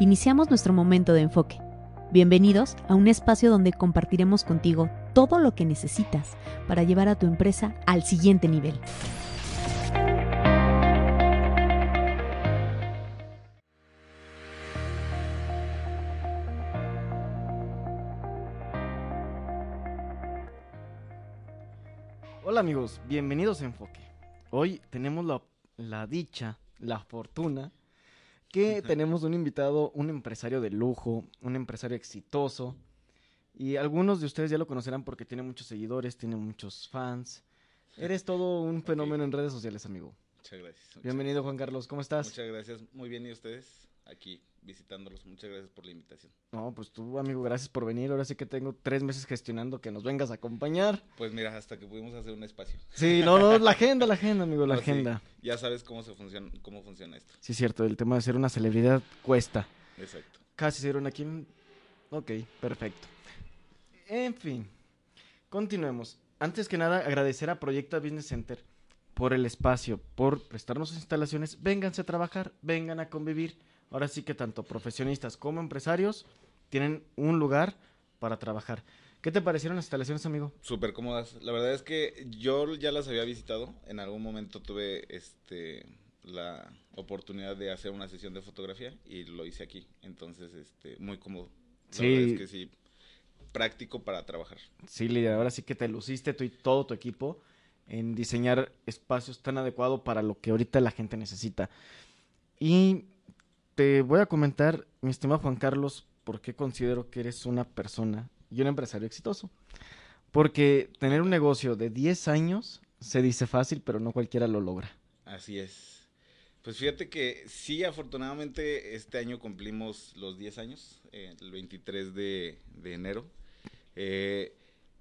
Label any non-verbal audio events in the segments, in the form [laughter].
Iniciamos nuestro momento de enfoque. Bienvenidos a un espacio donde compartiremos contigo todo lo que necesitas para llevar a tu empresa al siguiente nivel. Hola amigos, bienvenidos a Enfoque. Hoy tenemos la, la dicha, la fortuna, que tenemos un invitado, un empresario de lujo, un empresario exitoso. Y algunos de ustedes ya lo conocerán porque tiene muchos seguidores, tiene muchos fans. Eres todo un fenómeno en redes sociales, amigo. Muchas gracias. muchas- Bienvenido, Juan Carlos, ¿cómo estás? Muchas gracias. Muy bien, ¿y ustedes? Aquí visitándolos. Muchas gracias por la invitación. No, pues tú, amigo, gracias por venir. Ahora sí que tengo tres meses gestionando que nos vengas a acompañar. Pues mira, hasta que pudimos hacer un espacio. Sí, no, no, la agenda, la agenda, amigo, la No, [laughs] sí, agenda. ya sabes cómo se funciona, cómo funciona esto. Sí, es cierto, el tema de ser una celebridad cuesta. Exacto. Casi ser una aquí. Ok, perfecto. En fin, continuemos. Antes que nada, agradecer a Proyecta Business Center por el espacio, por prestarnos sus instalaciones. Vénganse a trabajar, vengan a convivir. Ahora sí que tanto profesionistas como empresarios tienen un lugar para trabajar. ¿Qué te parecieron las instalaciones, amigo? Súper cómodas. La verdad es que yo ya las había visitado. En algún momento tuve este la oportunidad de hacer una sesión de fotografía y lo hice aquí. Entonces, este, muy cómodo. La Sí. verdad es que sí, práctico para trabajar. Sí, Lidia, ahora sí que te luciste tú y todo tu equipo en diseñar espacios tan adecuados para lo que ahorita la gente necesita. Y te voy a comentar, mi estimado Juan Carlos, por qué considero que eres una persona y un empresario exitoso. Porque tener un negocio de 10 años se dice fácil, pero no cualquiera lo logra. Así es. Pues fíjate que sí, afortunadamente este año cumplimos los 10 años, eh, el 23 de, de enero. Eh,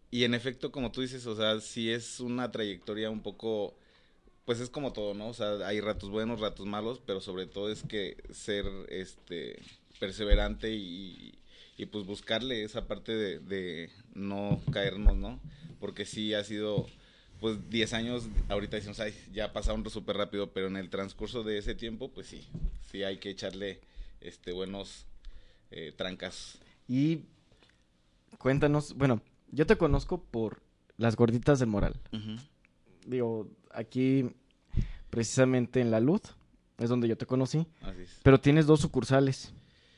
y en efecto, como tú dices, o sea, sí es una trayectoria un poco, pues es como todo, ¿no? O sea, hay ratos buenos, ratos malos, pero sobre todo es que ser este perseverante y, y pues buscarle esa parte de, de no caernos, ¿no? Porque sí ha sido pues 10 años, ahorita decimos, ay, ya pasaron súper rápido, pero en el transcurso de ese tiempo, pues sí, sí hay que echarle este buenos eh, trancas. Y cuéntanos, bueno, yo te conozco por las gorditas del moral. Digo, aquí precisamente en La Luz es donde yo te conocí, Así es. pero tienes dos sucursales.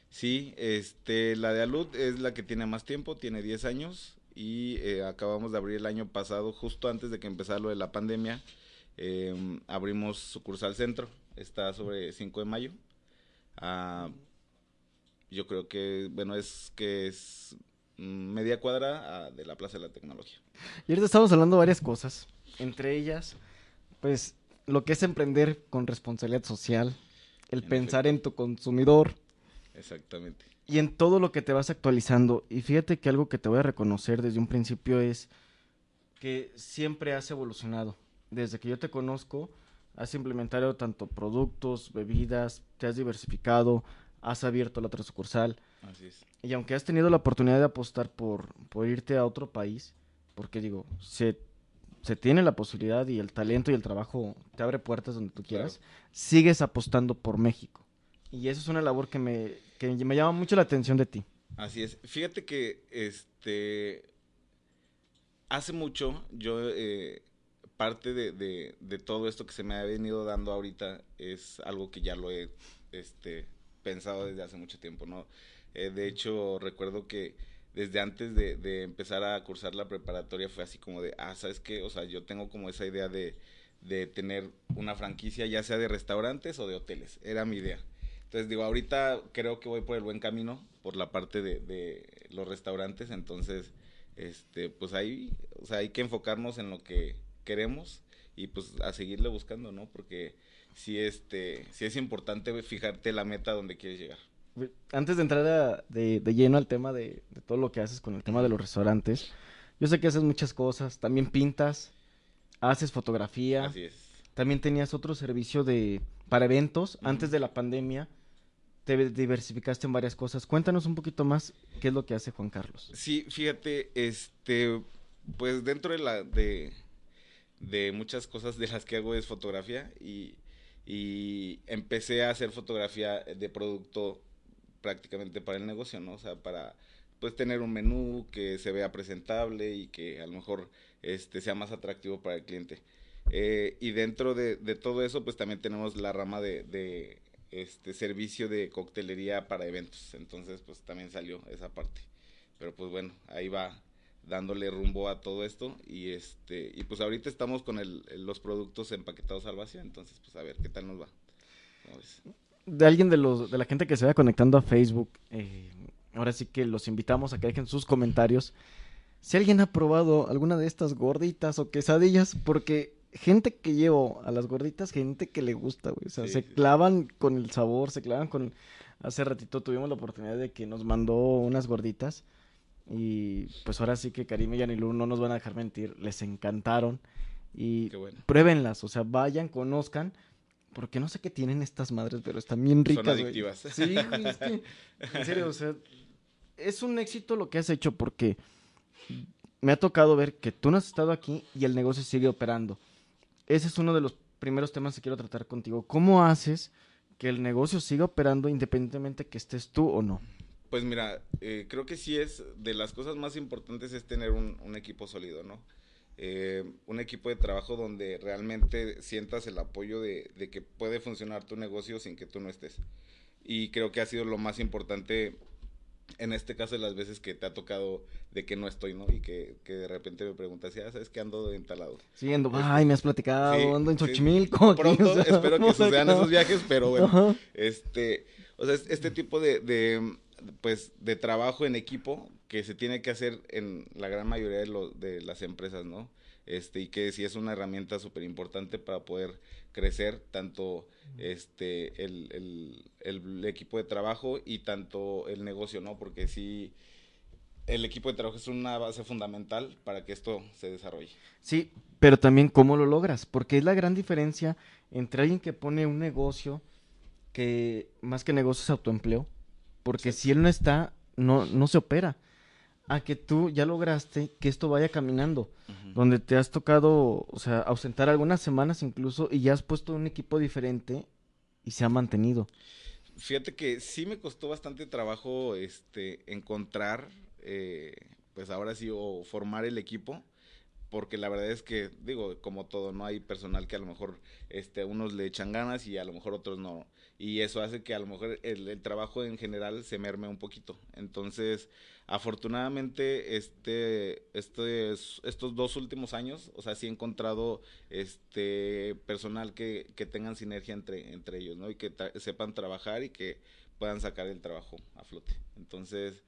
Sí, este, la de Alud es la que tiene más tiempo, tiene 10 años y eh, acabamos de abrir el año pasado, justo antes de que empezara lo de la pandemia, eh, abrimos sucursal centro, está sobre 5 de mayo. Ah, yo creo que, bueno, es que es media cuadra ah, de la Plaza de la Tecnología. Y ahorita estamos hablando de varias cosas, entre ellas, pues lo que es emprender con responsabilidad social, el En pensar en tu consumidor Exactamente. y en todo lo que te vas actualizando. Y fíjate que algo que te voy a reconocer desde un principio es que siempre has evolucionado. Desde que yo te conozco, has implementado tanto productos, bebidas, te has diversificado, has abierto la otra sucursal. Así es. Y aunque has tenido la oportunidad de apostar por, por irte a otro país, porque digo, se, se tiene la posibilidad y el talento y el trabajo te abre puertas donde tú quieras, sigues apostando por México. Y eso es una labor que me, que me llama mucho la atención de ti. Así es. Fíjate que este hace mucho yo eh, parte de, de- de todo esto que se me ha venido dando ahorita es algo que ya lo he este pensado desde hace mucho tiempo, ¿no? Eh, de hecho, recuerdo que desde antes de, empezar a cursar la preparatoria fue así como de, ah, ¿sabes qué? O sea, yo tengo como esa idea de, de tener una franquicia, ya sea de restaurantes o de hoteles. Era mi idea. Entonces digo, ahorita creo que voy por el buen camino, por la parte de, los restaurantes, entonces, este, pues ahí, o sea, hay que enfocarnos en lo que queremos y pues a seguirle buscando, ¿no? Porque sí, este, sí es importante fijarte la meta donde quieres llegar. Antes de entrar a- de, de lleno al tema de, de todo lo que haces con el tema de los restaurantes, yo sé que haces muchas cosas, también pintas, haces fotografía. Así es. También tenías otro servicio de para eventos antes de la pandemia. Te diversificaste en varias cosas. Cuéntanos un poquito más qué es lo que hace Juan Carlos. Sí, fíjate, este, pues dentro de la, de, de muchas cosas de las que hago es fotografía y, y empecé a hacer fotografía de producto prácticamente para el negocio, ¿no? O sea, para pues tener un menú que se vea presentable y que a lo mejor este sea más atractivo para el cliente. Eh, y dentro de, todo eso, pues también tenemos la rama de, este servicio de coctelería para eventos. Entonces, pues también salió esa parte. Pero pues bueno, ahí va dándole rumbo a todo esto y este y pues ahorita estamos con el, los productos empaquetados al vacío, entonces pues a ver qué tal nos va. De alguien de los de la gente que se vaya conectando a Facebook, eh, ahora sí que los invitamos a que dejen sus comentarios. Si alguien ha probado alguna de estas gorditas o quesadillas, porque gente que llevo a las gorditas, gente que le gusta, güey. O sea, se clavan con el sabor, se clavan con... Hace ratito tuvimos la oportunidad de que nos mandó unas gorditas. Y pues ahora sí que Karim y Yanilú no nos van a dejar mentir. Les encantaron. Y pruébenlas, o sea, vayan, conozcan. Porque no sé qué tienen estas madres, pero están bien ricas. Son adictivas. Sí, güey, es que, en serio, o sea, es un éxito lo que has hecho porque me ha tocado ver que tú no has estado aquí y el negocio sigue operando ese es uno de los primeros temas que quiero tratar contigo. ¿Cómo haces que el negocio siga operando independientemente que estés tú o no? Pues mira, eh, creo que sí es de las cosas más importantes es tener un, equipo sólido, ¿no? Eh, un equipo de trabajo donde realmente sientas el apoyo de, de, que puede funcionar tu negocio sin que tú no estés. Y creo que ha sido lo más importante en este caso de las veces que te ha tocado de que no estoy, ¿no? Y que, que de repente me preguntas, ya sabes que ando entalado. Sí, ando, este, ay, me has platicado, ando en Xochimilco. pronto [laughs] espero que [laughs] sucedan esos viajes, pero bueno, este, o sea, este tipo de, de, pues, de trabajo en equipo que se tiene que hacer en la gran mayoría de, lo, de las empresas, ¿no? Este, y que sí es una herramienta súper importante para poder crecer tanto este el, el, equipo de trabajo y tanto el negocio, ¿no? Porque sí, el equipo de trabajo es una base fundamental para que esto se desarrolle. Sí, pero también cómo lo logras, porque es la gran diferencia entre alguien que pone un negocio que más que negocio es autoempleo, porque si él no está, no, no se opera a que tú ya lograste que esto vaya caminando, donde te has tocado, o sea, ausentar algunas semanas incluso y ya has puesto un equipo diferente y se ha mantenido. Fíjate que sí me costó bastante trabajo este encontrar, eh, pues ahora sí, o formar el equipo porque la verdad es que, digo, como todo, no hay personal que a lo mejor este, unos le echan ganas y a lo mejor otros no. Y eso hace que a lo mejor el, trabajo en general se merme un poquito. Entonces, afortunadamente, este, este, estos dos últimos años, o sea, sí he encontrado este personal que, que tengan sinergia entre, entre ellos, ¿no? Y que sepan trabajar y que puedan sacar el trabajo a flote. Entonces,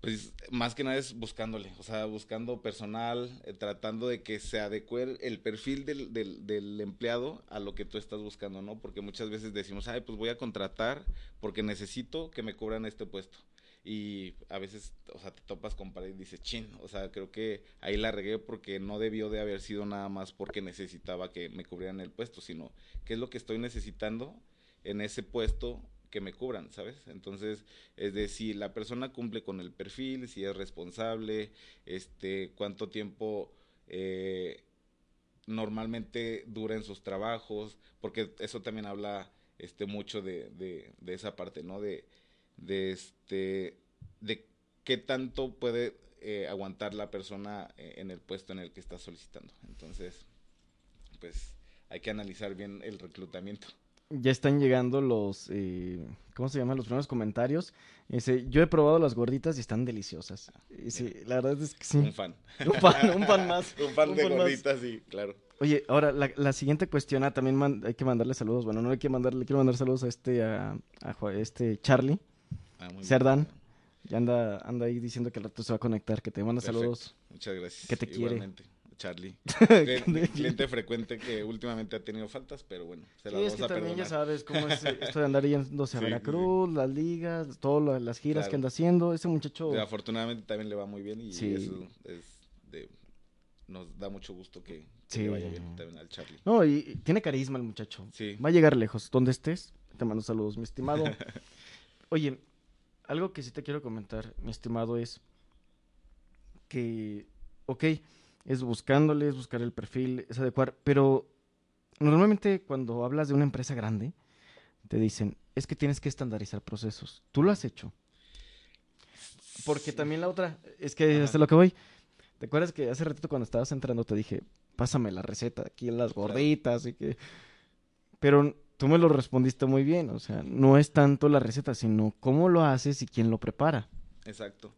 pues más que nada es buscándole, o sea, buscando personal, eh, tratando de que se adecue el perfil del, del, del, empleado a lo que tú estás buscando, ¿no? Porque muchas veces decimos, ay, pues voy a contratar porque necesito que me cubran este puesto. Y a veces, o sea, te topas con pared y dices, chin, o sea, creo que ahí la regué porque no debió de haber sido nada más porque necesitaba que me cubrieran el puesto, sino qué es lo que estoy necesitando en ese puesto que me cubran, ¿sabes? Entonces, es decir, si la persona cumple con el perfil, si es responsable, este, cuánto tiempo eh, normalmente dura en sus trabajos, porque eso también habla este mucho de, de, esa parte, ¿no? De, de este de qué tanto puede eh, aguantar la persona eh, en el puesto en el que está solicitando. Entonces, pues hay que analizar bien el reclutamiento ya están llegando los, eh, ¿cómo se llaman? Los primeros comentarios. Ese, yo he probado las gorditas y están deliciosas. Sí, la verdad es que sí. Un fan. [laughs] Un fan, un fan más. [laughs] un fan de gorditas, sí, claro. Oye, ahora la, la siguiente cuestión, ah, también hay que mandarle saludos. Bueno, no hay que mandarle, quiero mandar saludos a este, a, a este Charlie, ah, Cerdán. Ya anda, anda ahí diciendo que el rato se va a conectar, que te manda saludos. Muchas gracias. Que te quiere. Charlie. [laughs] cliente, frecuente que últimamente ha tenido faltas, pero bueno, se la sí, vamos es que también ya sabes cómo es [laughs] esto de andar yéndose a Veracruz, las ligas, todas las giras que anda haciendo. Ese muchacho. afortunadamente también le va muy bien y eso nos da mucho gusto que, le vaya bien también al Charlie. No, y, tiene carisma el muchacho. Sí. Va a llegar lejos. Donde estés, te mando saludos, mi estimado. [laughs] Oye, algo que sí te quiero comentar, mi estimado, es que, ok, es buscándole, es buscar el perfil, es adecuar, pero normalmente cuando hablas de una empresa grande, te dicen, es que tienes que estandarizar procesos. ¿Tú lo has hecho? Porque también la otra, es que hasta lo que voy. ¿Te acuerdas que hace ratito cuando estabas entrando te dije, pásame la receta aquí en las gorditas y que... Pero tú me lo respondiste muy bien, o sea, no es tanto la receta, sino cómo lo haces y quién lo prepara. Exacto.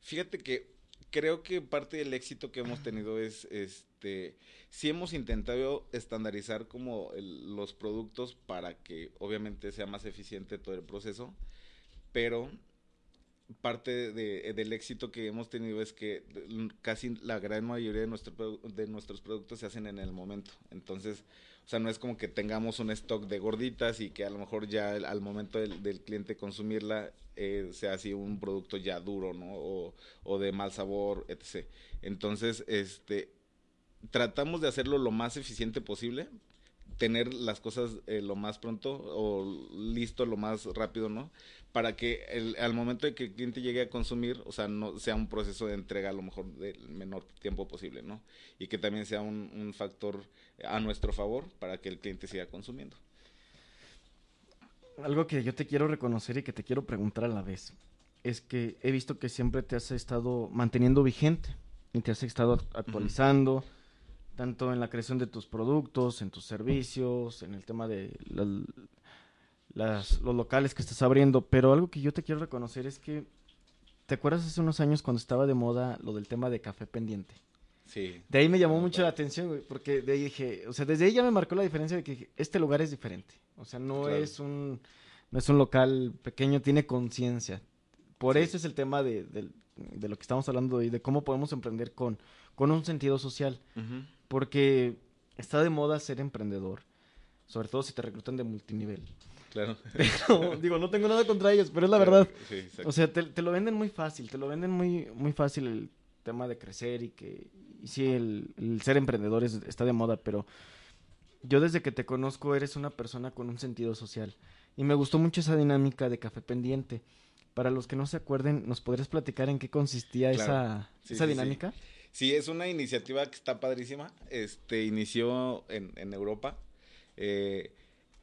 Fíjate que creo que parte del éxito que hemos tenido es, este, sí hemos intentado estandarizar como los productos para que obviamente sea más eficiente todo el proceso, pero parte de, del éxito que hemos tenido es que casi la gran mayoría de, nuestro, de nuestros productos se hacen en el momento. Entonces, sea, no es como que tengamos un stock de gorditas y que a lo mejor ya al momento del, cliente consumirla eh, sea así un producto ya duro, ¿no? O, o de mal sabor, etc. Entonces, este, tratamos de hacerlo lo más eficiente posible, tener las cosas eh, lo más pronto o listo lo más rápido, ¿no? Para que el, al momento de que el cliente llegue a consumir, o sea, no sea un proceso de entrega a lo mejor del menor tiempo posible, ¿no? Y que también sea un, un factor a nuestro favor para que el cliente siga consumiendo. Algo que yo te quiero reconocer y que te quiero preguntar a la vez es que he visto que siempre te has estado manteniendo vigente y te has estado actualizando tanto en la creación de tus productos, en tus servicios, en el tema de los locales que estás abriendo, pero algo que yo te quiero reconocer es que, ¿te acuerdas hace unos años cuando estaba de moda lo del tema de café pendiente? Sí. De ahí me llamó mucho la atención, güey, porque de ahí dije, o sea, desde ahí ya me marcó la diferencia de que este lugar es diferente. O sea, no es un no es un local pequeño, tiene conciencia. Por eso es el tema de, de, lo que estamos hablando hoy, de cómo podemos emprender con, con un sentido social. Porque está de moda ser emprendedor, sobre todo si te reclutan de multinivel. Claro. [laughs] digo, no tengo nada contra ellos, pero es la verdad. o sea, te, lo venden muy fácil, te lo venden muy, muy fácil el tema de crecer y que, y sí, el, ser emprendedor está de moda, pero yo desde que te conozco eres una persona con un sentido social. Y me gustó mucho esa dinámica de café pendiente. Para los que no se acuerden, ¿nos podrías platicar en qué consistía esa, esa dinámica? Sí, es una iniciativa que está padrísima. Este inició en, en Europa. Eh,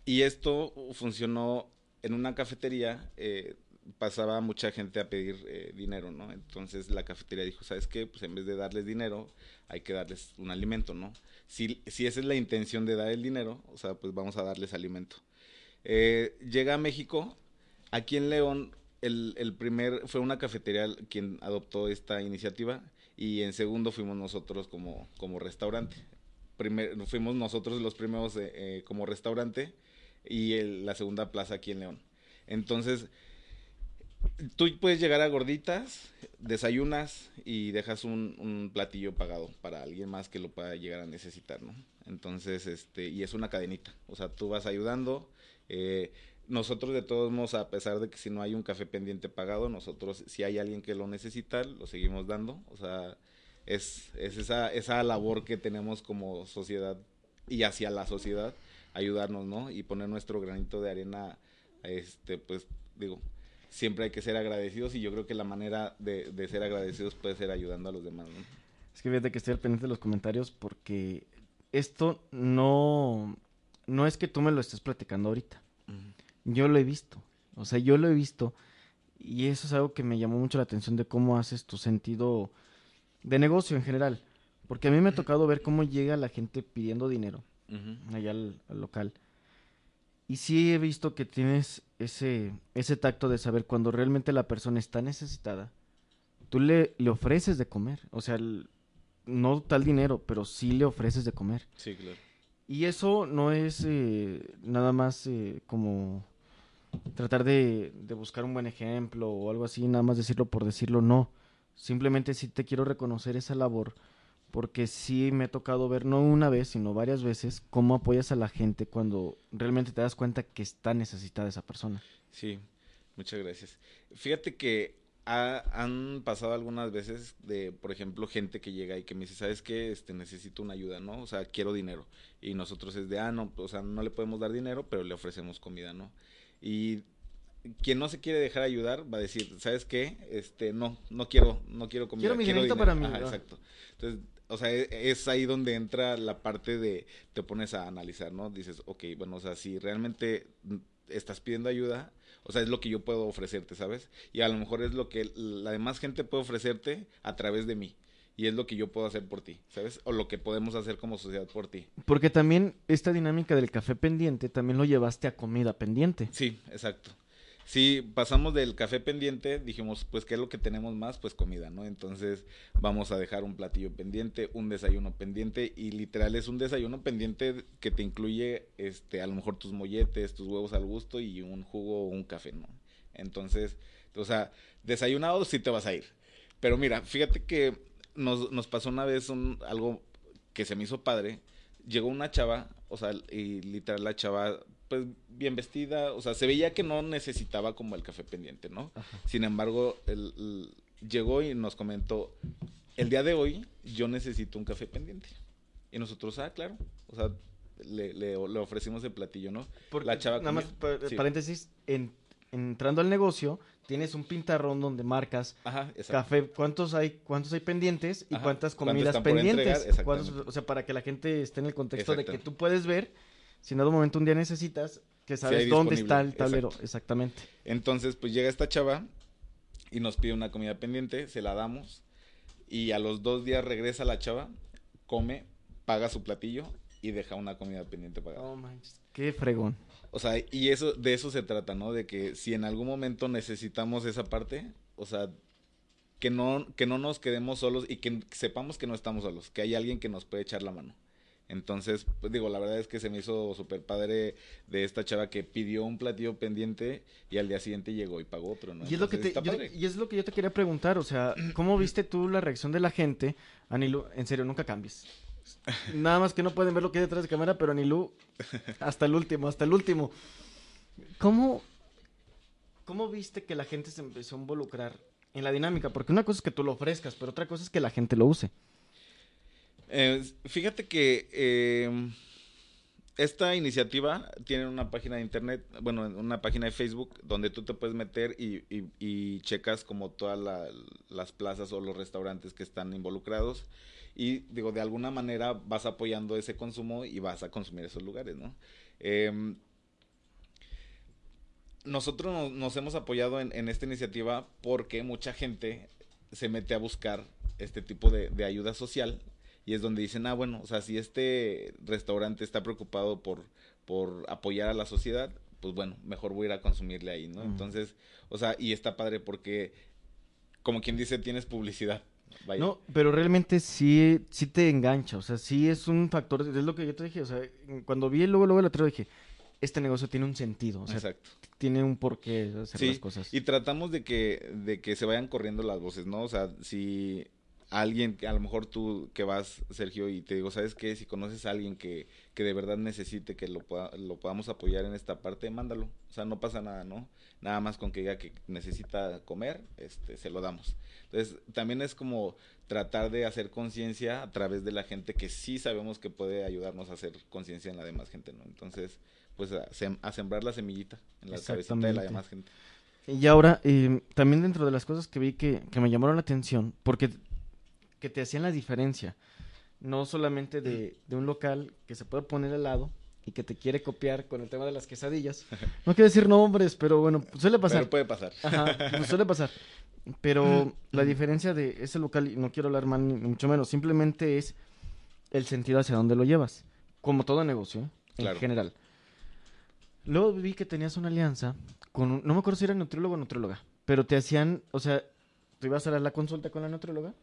y esto funcionó en una cafetería. Eh, pasaba mucha gente a pedir eh, dinero, ¿no? Entonces la cafetería dijo, ¿sabes qué? Pues en vez de darles dinero, hay que darles un alimento, ¿no? Si, si esa es la intención de dar el dinero, o sea, pues vamos a darles alimento. llega a México, aquí en León, el, el, primer, fue una cafetería quien adoptó esta iniciativa y en segundo fuimos nosotros como, como restaurante. Primer, fuimos nosotros los primeros eh, como restaurante y la segunda plaza aquí en León. Entonces, tú puedes llegar a gorditas, desayunas y dejas un, un, platillo pagado para alguien más que lo pueda llegar a necesitar, ¿no? Entonces, este, y es una cadenita, o sea, tú vas ayudando, eh, nosotros de todos modos, a pesar de que si no hay un café pendiente pagado, nosotros si hay alguien que lo necesita, lo seguimos dando. O sea, es, es esa, esa labor que tenemos como sociedad y hacia la sociedad, ayudarnos, ¿no? Y poner nuestro granito de arena, este, pues digo, siempre hay que ser agradecidos y yo creo que la manera de, de ser agradecidos puede ser ayudando a los demás, ¿no? Es que fíjate que estoy al pendiente de los comentarios porque esto no, no es que tú me lo estés platicando ahorita. Yo lo he visto. O sea, yo lo he visto. Y eso es algo que me llamó mucho la atención de cómo haces tu sentido de negocio en general. Porque a mí me ha tocado ver cómo llega la gente pidiendo dinero allá al, local. Y sí he visto que tienes ese, ese tacto de saber cuando realmente la persona está necesitada. Tú le, le ofreces de comer. O sea, no tal dinero, pero sí le ofreces de comer. Sí, claro. Y eso no es eh, nada más eh, como tratar de, buscar un buen ejemplo o algo así, nada más decirlo por decirlo, no. Simplemente sí te quiero reconocer esa labor porque sí me ha tocado ver no una vez, sino varias veces cómo apoyas a la gente cuando realmente te das cuenta que está necesitada esa persona. Sí, muchas gracias. Fíjate que han pasado algunas veces de, por ejemplo, gente que llega y que me dice, ¿sabes qué? Este, necesito una ayuda, ¿no? O sea, quiero dinero. Y nosotros es de, ah, no, o sea, no le podemos dar dinero, pero le ofrecemos comida, ¿no? Y quien no se quiere dejar ayudar va a decir, ¿sabes qué? Este, no, no quiero, no quiero comida. Quiero mi quiero para mí. exacto. Entonces, o sea, e, es ahí donde entra la parte de, te pones a analizar, ¿no? Dices, ok, bueno, o sea, si realmente estás pidiendo ayuda, o sea, es lo que yo puedo ofrecerte, ¿sabes? Y a lo mejor es lo que la demás gente puede ofrecerte a través de mí. Y es lo que yo puedo hacer por ti, ¿sabes? O lo que podemos hacer como sociedad por ti. Porque también esta dinámica del café pendiente también lo llevaste a comida pendiente. Sí, exacto. Sí, pasamos del café pendiente, dijimos, pues, ¿qué es lo que tenemos más? Pues comida, ¿no? Entonces, vamos a dejar un platillo pendiente, un desayuno pendiente, y literal es un desayuno pendiente que te incluye, este, a lo mejor tus molletes, tus huevos al gusto y un jugo o un café, ¿no? Entonces, o sea, desayunado sí te vas a ir. Pero mira, fíjate que nos, nos pasó una vez un, algo que se me hizo padre. Llegó una chava, o sea, y literal la chava pues bien vestida, o sea, se veía que no necesitaba como el café pendiente, ¿no? Sin embargo, él, llegó y nos comentó, el día de hoy yo necesito un café pendiente. Y nosotros, ah, claro, o sea, le, le, ofrecimos el platillo, ¿no? Porque, la chava... Nada más, paréntesis, entrando al negocio, tienes un pintarrón donde marcas café, cuántos hay, cuántos hay pendientes y cuántas comidas pendientes. o sea, para que la gente esté en el contexto de que tú puedes ver si en algún momento un día necesitas, que sabes dónde está el tablero, exactamente. Entonces, pues llega esta chava y nos pide una comida pendiente, se la damos y a los dos días regresa la chava, come, paga su platillo y deja una comida pendiente pagada. Oh manches, qué fregón. O sea, y eso de eso se trata, ¿no? De que si en algún momento necesitamos esa parte, o sea, que no que no nos quedemos solos y que sepamos que no estamos solos, que hay alguien que nos puede echar la mano. Entonces, pues digo, la verdad es que se me hizo súper padre de esta chava que pidió un platillo pendiente y al día siguiente llegó y pagó, pero no. Y es, lo que, y es lo que yo te quería preguntar, o sea, [clears throat] ¿cómo viste tú la reacción de la gente? Anilu, en serio, nunca cambies. Nada más que no pueden ver lo que hay detrás de cámara, pero Anilu, hasta el último, hasta el último. ¿Cómo, ¿Cómo viste que la gente se empezó a involucrar en la dinámica? Porque una cosa es que tú lo ofrezcas, pero otra cosa es que la gente lo use. Eh, fíjate que eh, esta iniciativa tiene una página de internet, bueno, una página de Facebook donde tú te puedes meter y, checas como todas las plazas o los restaurantes que están involucrados y digo, de alguna manera vas apoyando ese consumo y vas a consumir esos lugares, ¿no? Em, nosotros nos, hemos apoyado en, esta iniciativa porque mucha gente se mete a buscar este tipo de, de ayuda social y es donde dicen, ah, bueno, o sea, si este restaurante está preocupado por, por apoyar a la sociedad, pues bueno, mejor voy a ir a consumirle ahí, ¿no? Entonces, o sea, y está padre porque, como quien dice, tienes publicidad. No, pero realmente sí, sí te engancha, o sea, sí es un factor, es lo que yo te dije, o sea, cuando vi luego, luego el otro dije, este negocio tiene un sentido, o sea, Exacto. tiene un porqué hacer las cosas. Y tratamos de que, de que se vayan corriendo las voces, ¿no? O sea, si alguien, a lo mejor tú que vas, Sergio, y te digo, ¿sabes qué? Si conoces a alguien que, que de verdad necesite que lo, lo podamos apoyar en esta parte, mándalo. O sea, no pasa nada, ¿no? Nada más con que diga que necesita comer, este, se lo damos. Entonces, también es como tratar de hacer conciencia a través de la gente que sí sabemos que puede ayudarnos a hacer conciencia en la demás gente, ¿no? Entonces, pues a, sembrar la semillita en la cabecita de la demás gente. Y ahora, eh, también dentro de las cosas que vi que, que me llamaron la atención, porque que te hacían la diferencia. No solamente de, de un local que se puede poner al lado y que te quiere copiar con el tema de las quesadillas. [laughs] No quiero decir nombres, pero bueno, suele pasar. Pero puede pasar. Ajá, pues suele pasar. Pero [laughs] la diferencia de ese local, y no quiero hablar mal ni mucho menos, simplemente es el sentido hacia dónde lo llevas. Como todo negocio, ¿eh? en general. Luego vi que tenías una alianza con, no me acuerdo si era nutriólogo o nutrióloga, pero te hacían, o sea, tú ibas a dar la consulta con la nutrióloga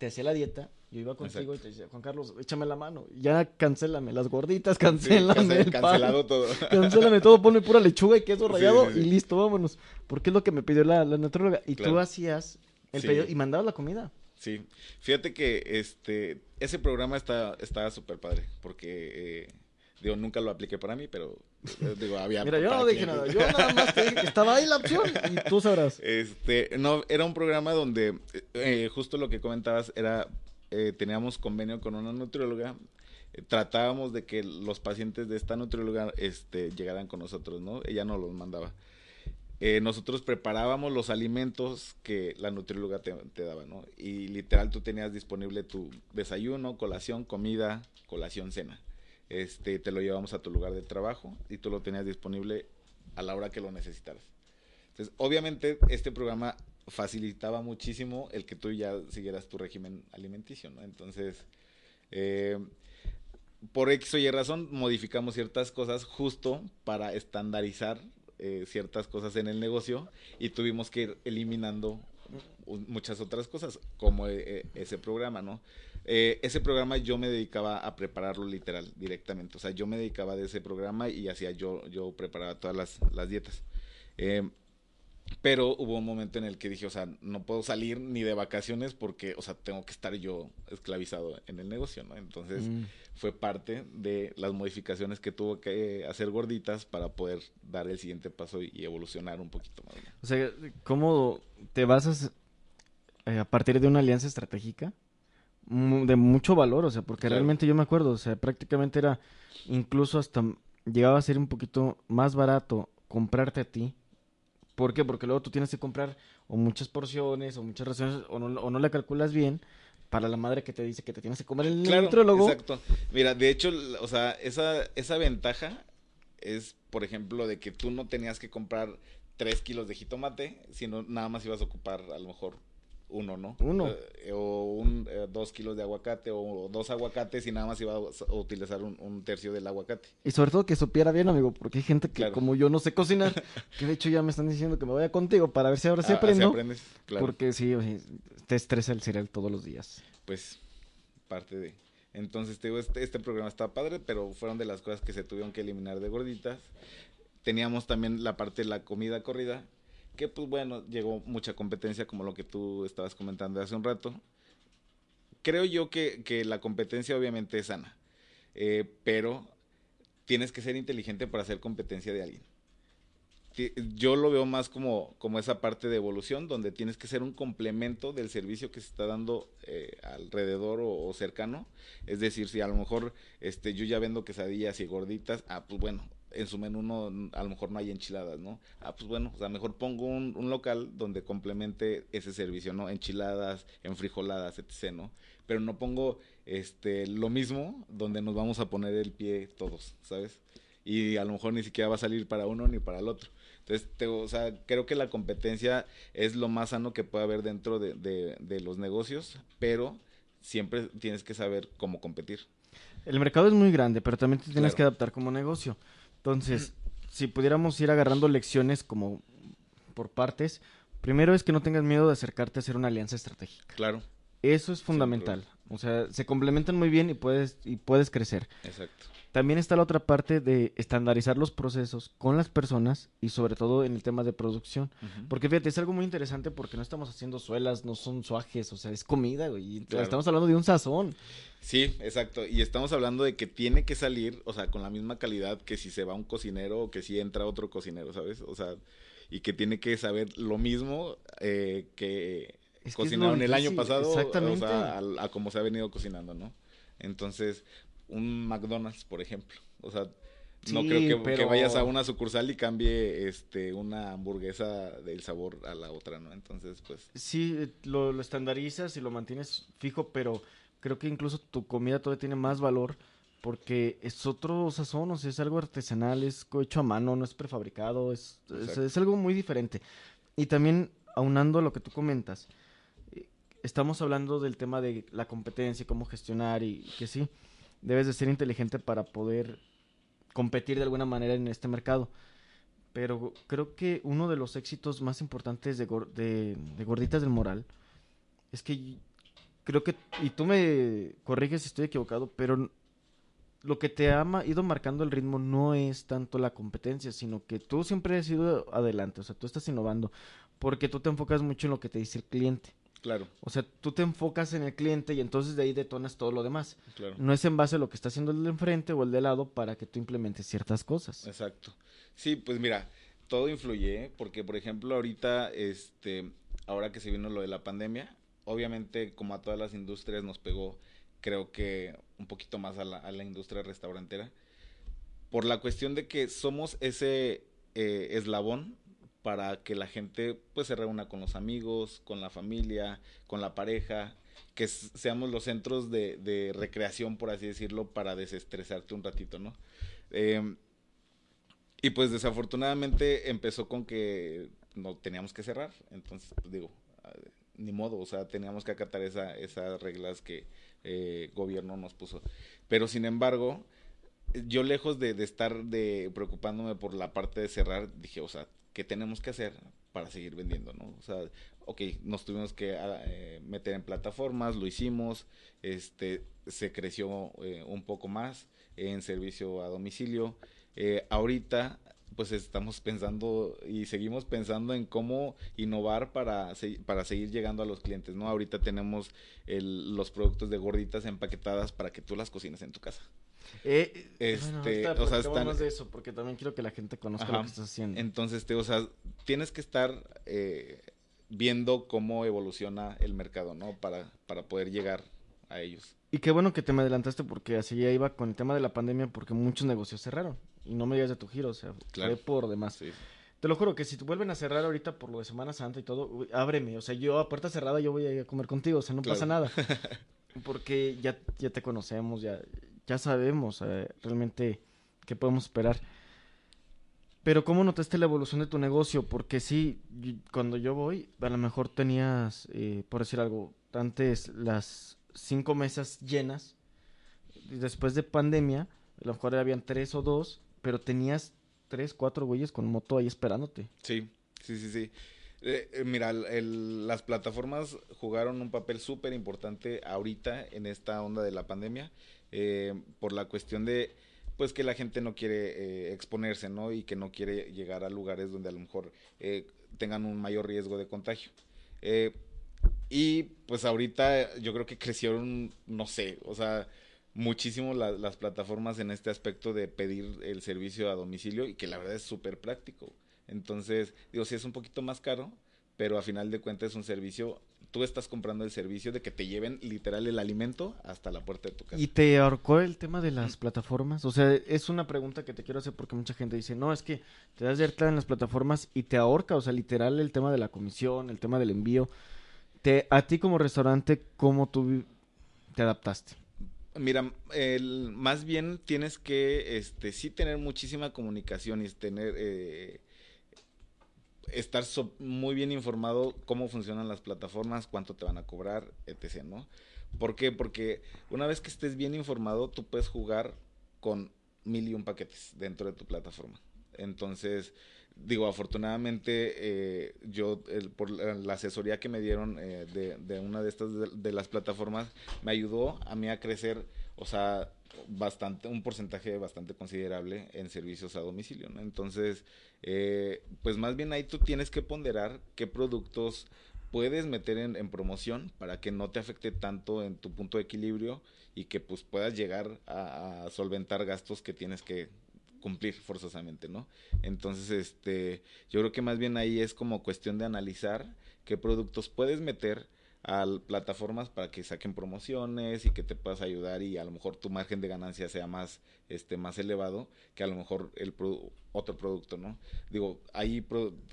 te hacía la dieta, yo iba contigo y te decía, Juan Carlos, échame la mano, ya cancélame las gorditas, cancélame el cancelado todo. [laughs] cancélame todo, ponme pura lechuga y queso rallado y listo, vámonos. Porque es lo que me pidió la, la nutróloga. Y tú hacías el pedido y mandabas la comida. Sí, fíjate que este ese programa está estaba súper padre porque eh, Digo, nunca lo apliqué para mí, pero digo, había... Mira, yo no dije nada, yo nada más te dije que estaba ahí la opción y tú sabrás. Este, no, era un programa donde eh, justo lo que comentabas era, eh, teníamos convenio con una nutrióloga, tratábamos de que los pacientes de esta nutrióloga este, llegaran con nosotros, ¿no? Ella nos los mandaba. nosotros preparábamos los alimentos que la nutrióloga te, te, daba, ¿no? Y literal tú tenías disponible tu desayuno, colación, comida, colación, cena este, te lo llevamos a tu lugar de trabajo y tú lo tenías disponible a la hora que lo necesitaras. Entonces, obviamente, este programa facilitaba muchísimo el que tú ya siguieras tu régimen alimenticio, ¿no? Entonces, eh, por X o Y razón, modificamos ciertas cosas justo para estandarizar eh, ciertas cosas en el negocio y tuvimos que ir eliminando muchas otras cosas, como eh, ese programa, ¿no? ese programa yo me dedicaba a prepararlo literal, directamente. O sea, yo me dedicaba de ese programa y hacía yo, yo preparaba todas las, las dietas. Pero hubo un momento en el que dije, o sea, no puedo salir ni de vacaciones porque, o sea, tengo que estar yo esclavizado en el negocio, ¿no? Entonces mm. fue parte de las modificaciones que tuvo que hacer gorditas para poder dar el siguiente paso y, evolucionar un poquito más. O sea, ¿cómo te basas eh, a partir de una alianza estratégica? De mucho valor, o sea, porque realmente yo me acuerdo, o sea, prácticamente era, incluso hasta llegaba a ser un poquito más barato comprarte a ti ¿Por qué? Porque luego tú tienes que comprar o muchas porciones o muchas raciones o no, o no la calculas bien para la madre que te dice que te tienes que comer el claro, Exacto. Mira, de hecho, o sea, esa, esa ventaja es, por ejemplo, de que tú no tenías que comprar tres kilos de jitomate, sino nada más ibas a ocupar a lo mejor uno, ¿no? Uno. Eh, o un, eh, dos kilos de aguacate o dos aguacates y nada más iba a utilizar un, tercio del aguacate. Y sobre todo que supiera bien, amigo, porque hay gente que como yo no sé cocinar, [laughs] que de hecho ya me están diciendo que me vaya contigo para ver si ahora sí ah, aprendo. aprendes, claro. Porque sí, te estresa el cereal todos los días. Pues parte de... Entonces, te digo, este, este programa está padre, pero fueron de las cosas que se tuvieron que eliminar de gorditas. Teníamos también la parte de la comida corrida, que pues bueno, llegó mucha competencia como lo que tú estabas comentando hace un rato. Creo yo que, que la competencia obviamente es sana, eh, pero tienes que ser inteligente para hacer competencia de alguien. Yo lo veo más como, como esa parte de evolución, donde tienes que ser un complemento del servicio que se está dando eh, alrededor o, o, cercano. Es decir, si a lo mejor este, yo ya vendo quesadillas y gorditas, ah, pues bueno, en su menú no, a lo mejor no hay enchiladas, ¿no? Ah, pues bueno, o sea, mejor pongo un, un, local donde complemente ese servicio, ¿no? Enchiladas, enfrijoladas, etc., ¿no? Pero no pongo este lo mismo donde nos vamos a poner el pie todos, ¿sabes? Y a lo mejor ni siquiera va a salir para uno ni para el otro. Entonces, te, o sea, creo que la competencia es lo más sano que puede haber dentro de, de, de los negocios, pero siempre tienes que saber cómo competir. El mercado es muy grande, pero también te tienes que adaptar como negocio. Entonces, si pudiéramos ir agarrando lecciones como por partes, primero es que no tengas miedo de acercarte a hacer una alianza estratégica. Claro. Eso es fundamental. O sea, se complementan muy bien y puedes, y puedes crecer. Exacto. También está la otra parte de estandarizar los procesos con las personas y sobre todo en el tema de producción. Porque fíjate, es algo muy interesante porque no estamos haciendo suelas, no son suajes, o sea, es comida, güey. Estamos hablando de un sazón. Sí, exacto. Y estamos hablando de que tiene que salir, o sea, con la misma calidad que si se va un cocinero o que si entra otro cocinero, ¿sabes? O sea, y que tiene que saber lo mismo eh, que cocinaron el año pasado, Exactamente. o sea, a, a como se ha venido cocinando, ¿no? Entonces, un McDonald's, por ejemplo. O sea, no creo que, vayas a una sucursal y cambie este una hamburguesa del sabor a la otra, ¿no? Entonces, pues... Sí, lo, estandarizas y lo mantienes fijo, pero creo que incluso tu comida todavía tiene más valor porque es otro sazón, o sea, es algo artesanal, es hecho a mano, no es prefabricado, es, es, algo muy diferente. Y también, aunando lo que tú comentas, eh, estamos hablando del tema de la competencia, cómo gestionar y que sí debes de ser inteligente para poder competir de alguna manera en este mercado. Pero creo que uno de los éxitos más importantes de, de, Gorditas del Moral es que creo que, y tú me corriges si estoy equivocado, pero lo que te ha ido marcando el ritmo no es tanto la competencia, sino que tú siempre has ido adelante, o sea, tú estás innovando, porque tú te enfocas mucho en lo que te dice el cliente. Claro. O sea, tú te enfocas en el cliente y entonces de ahí detonas todo lo demás. Claro. No es en base a lo que está haciendo el de enfrente o el de lado para que tú implementes ciertas cosas. Exacto. Sí, pues mira, todo influye, ¿eh? porque por ejemplo ahorita, este, ahora que se vino lo de la pandemia, obviamente como a todas las industrias nos pegó, creo que un poquito más a la, a la industria restaurantera, por la cuestión de que somos ese eh, eslabón para que la gente pues se reúna con los amigos, con la familia, con la pareja, que seamos los centros de, recreación, por así decirlo, para desestresarte un ratito, ¿no? Em, Y pues desafortunadamente empezó con que no teníamos que cerrar. Entonces, pues, digo, ni modo, o sea, teníamos que acatar esa, esas reglas que eh, gobierno nos puso. Pero sin embargo, yo lejos de, de, estar de preocupándome por la parte de cerrar, dije, o sea, ¿qué tenemos que hacer para seguir vendiendo, no? O sea, ok, nos tuvimos que ah, eh, meter en plataformas, lo hicimos, este, se creció eh, un poco más en servicio a domicilio. Eh, ahorita pues estamos pensando y seguimos pensando en cómo innovar para, para seguir llegando a los clientes, ¿no? Ahorita tenemos el, los productos de gorditas empaquetadas para que tú las cocines en tu casa. Eh, este, o sea, están... más de eso, porque también quiero que la gente conozca lo que estás haciendo. Entonces, te, o sea, tienes que estar eh, viendo cómo evoluciona el mercado, ¿no? Para, para poder llegar a ellos. Y qué bueno que te me adelantaste porque así ya iba con el tema de la pandemia porque muchos negocios cerraron. Y no me digas de tu giro, o sea, fue por demás. Te lo juro que si te vuelven a cerrar ahorita por lo de Semana Santa y todo, ábreme. O sea, yo a puerta cerrada yo voy a ir a comer contigo, o sea, no pasa nada. [laughs] porque ya, ya te conocemos, ya, ya sabemos eh, realmente qué podemos esperar. Pero ¿cómo notaste la evolución de tu negocio? Porque sí, cuando yo voy, a lo mejor tenías, eh, por decir algo, antes las cinco mesas llenas. Después de pandemia, a lo mejor habían tres o dos, pero tenías tres, cuatro güeyes con moto ahí esperándote. Sí, sí, sí, sí. Eh, eh, mira, las plataformas jugaron un papel súper importante ahorita en esta onda de la pandemia, eh, por la cuestión de, pues que la gente no quiere exponerse, ¿no? Y que no quiere llegar a lugares donde a lo mejor tengan un mayor riesgo de contagio. y pues ahorita yo creo que crecieron, no sé, o sea, muchísimo las plataformas en este aspecto de pedir el servicio a domicilio y que la verdad es súper práctico. Entonces, digo, sí es un poquito más caro, pero a final de cuentas es un servicio, tú estás comprando el servicio de que te lleven literal el alimento hasta la puerta de tu casa. ¿Y te ahorcó el tema de las plataformas? O sea, es una pregunta que te quiero hacer porque mucha gente dice, no, es que te das de alta en las plataformas y te ahorca, o sea, literal el tema de la comisión, el tema del envío. Te, a ti como restaurante, ¿cómo tú te adaptaste? Mira, el, más bien tienes que, este, sí tener muchísima comunicación y tener, eh, estar muy bien informado cómo funcionan las plataformas, cuánto te van a cobrar, etc., ¿no? ¿Por qué? Porque una vez que estés bien informado, tú puedes jugar con mil y un paquetes dentro de tu plataforma. Entonces, digo, afortunadamente eh, yo, por la asesoría que me dieron eh, de, una de estas de, las plataformas, me ayudó a mí a crecer, o sea, bastante, un porcentaje bastante considerable en servicios a domicilio. Entonces, eh, pues más bien ahí tú tienes que ponderar qué productos puedes meter en, promoción para que no te afecte tanto en tu punto de equilibrio y que pues puedas llegar a solventar gastos que tienes que cumplir forzosamente, ¿no? Entonces, este, yo creo que más bien ahí es como cuestión de analizar qué productos puedes meter a plataformas para que saquen promociones y que te puedas ayudar y a lo mejor tu margen de ganancia sea más este más elevado que a lo mejor el otro producto, ¿no? Digo, ahí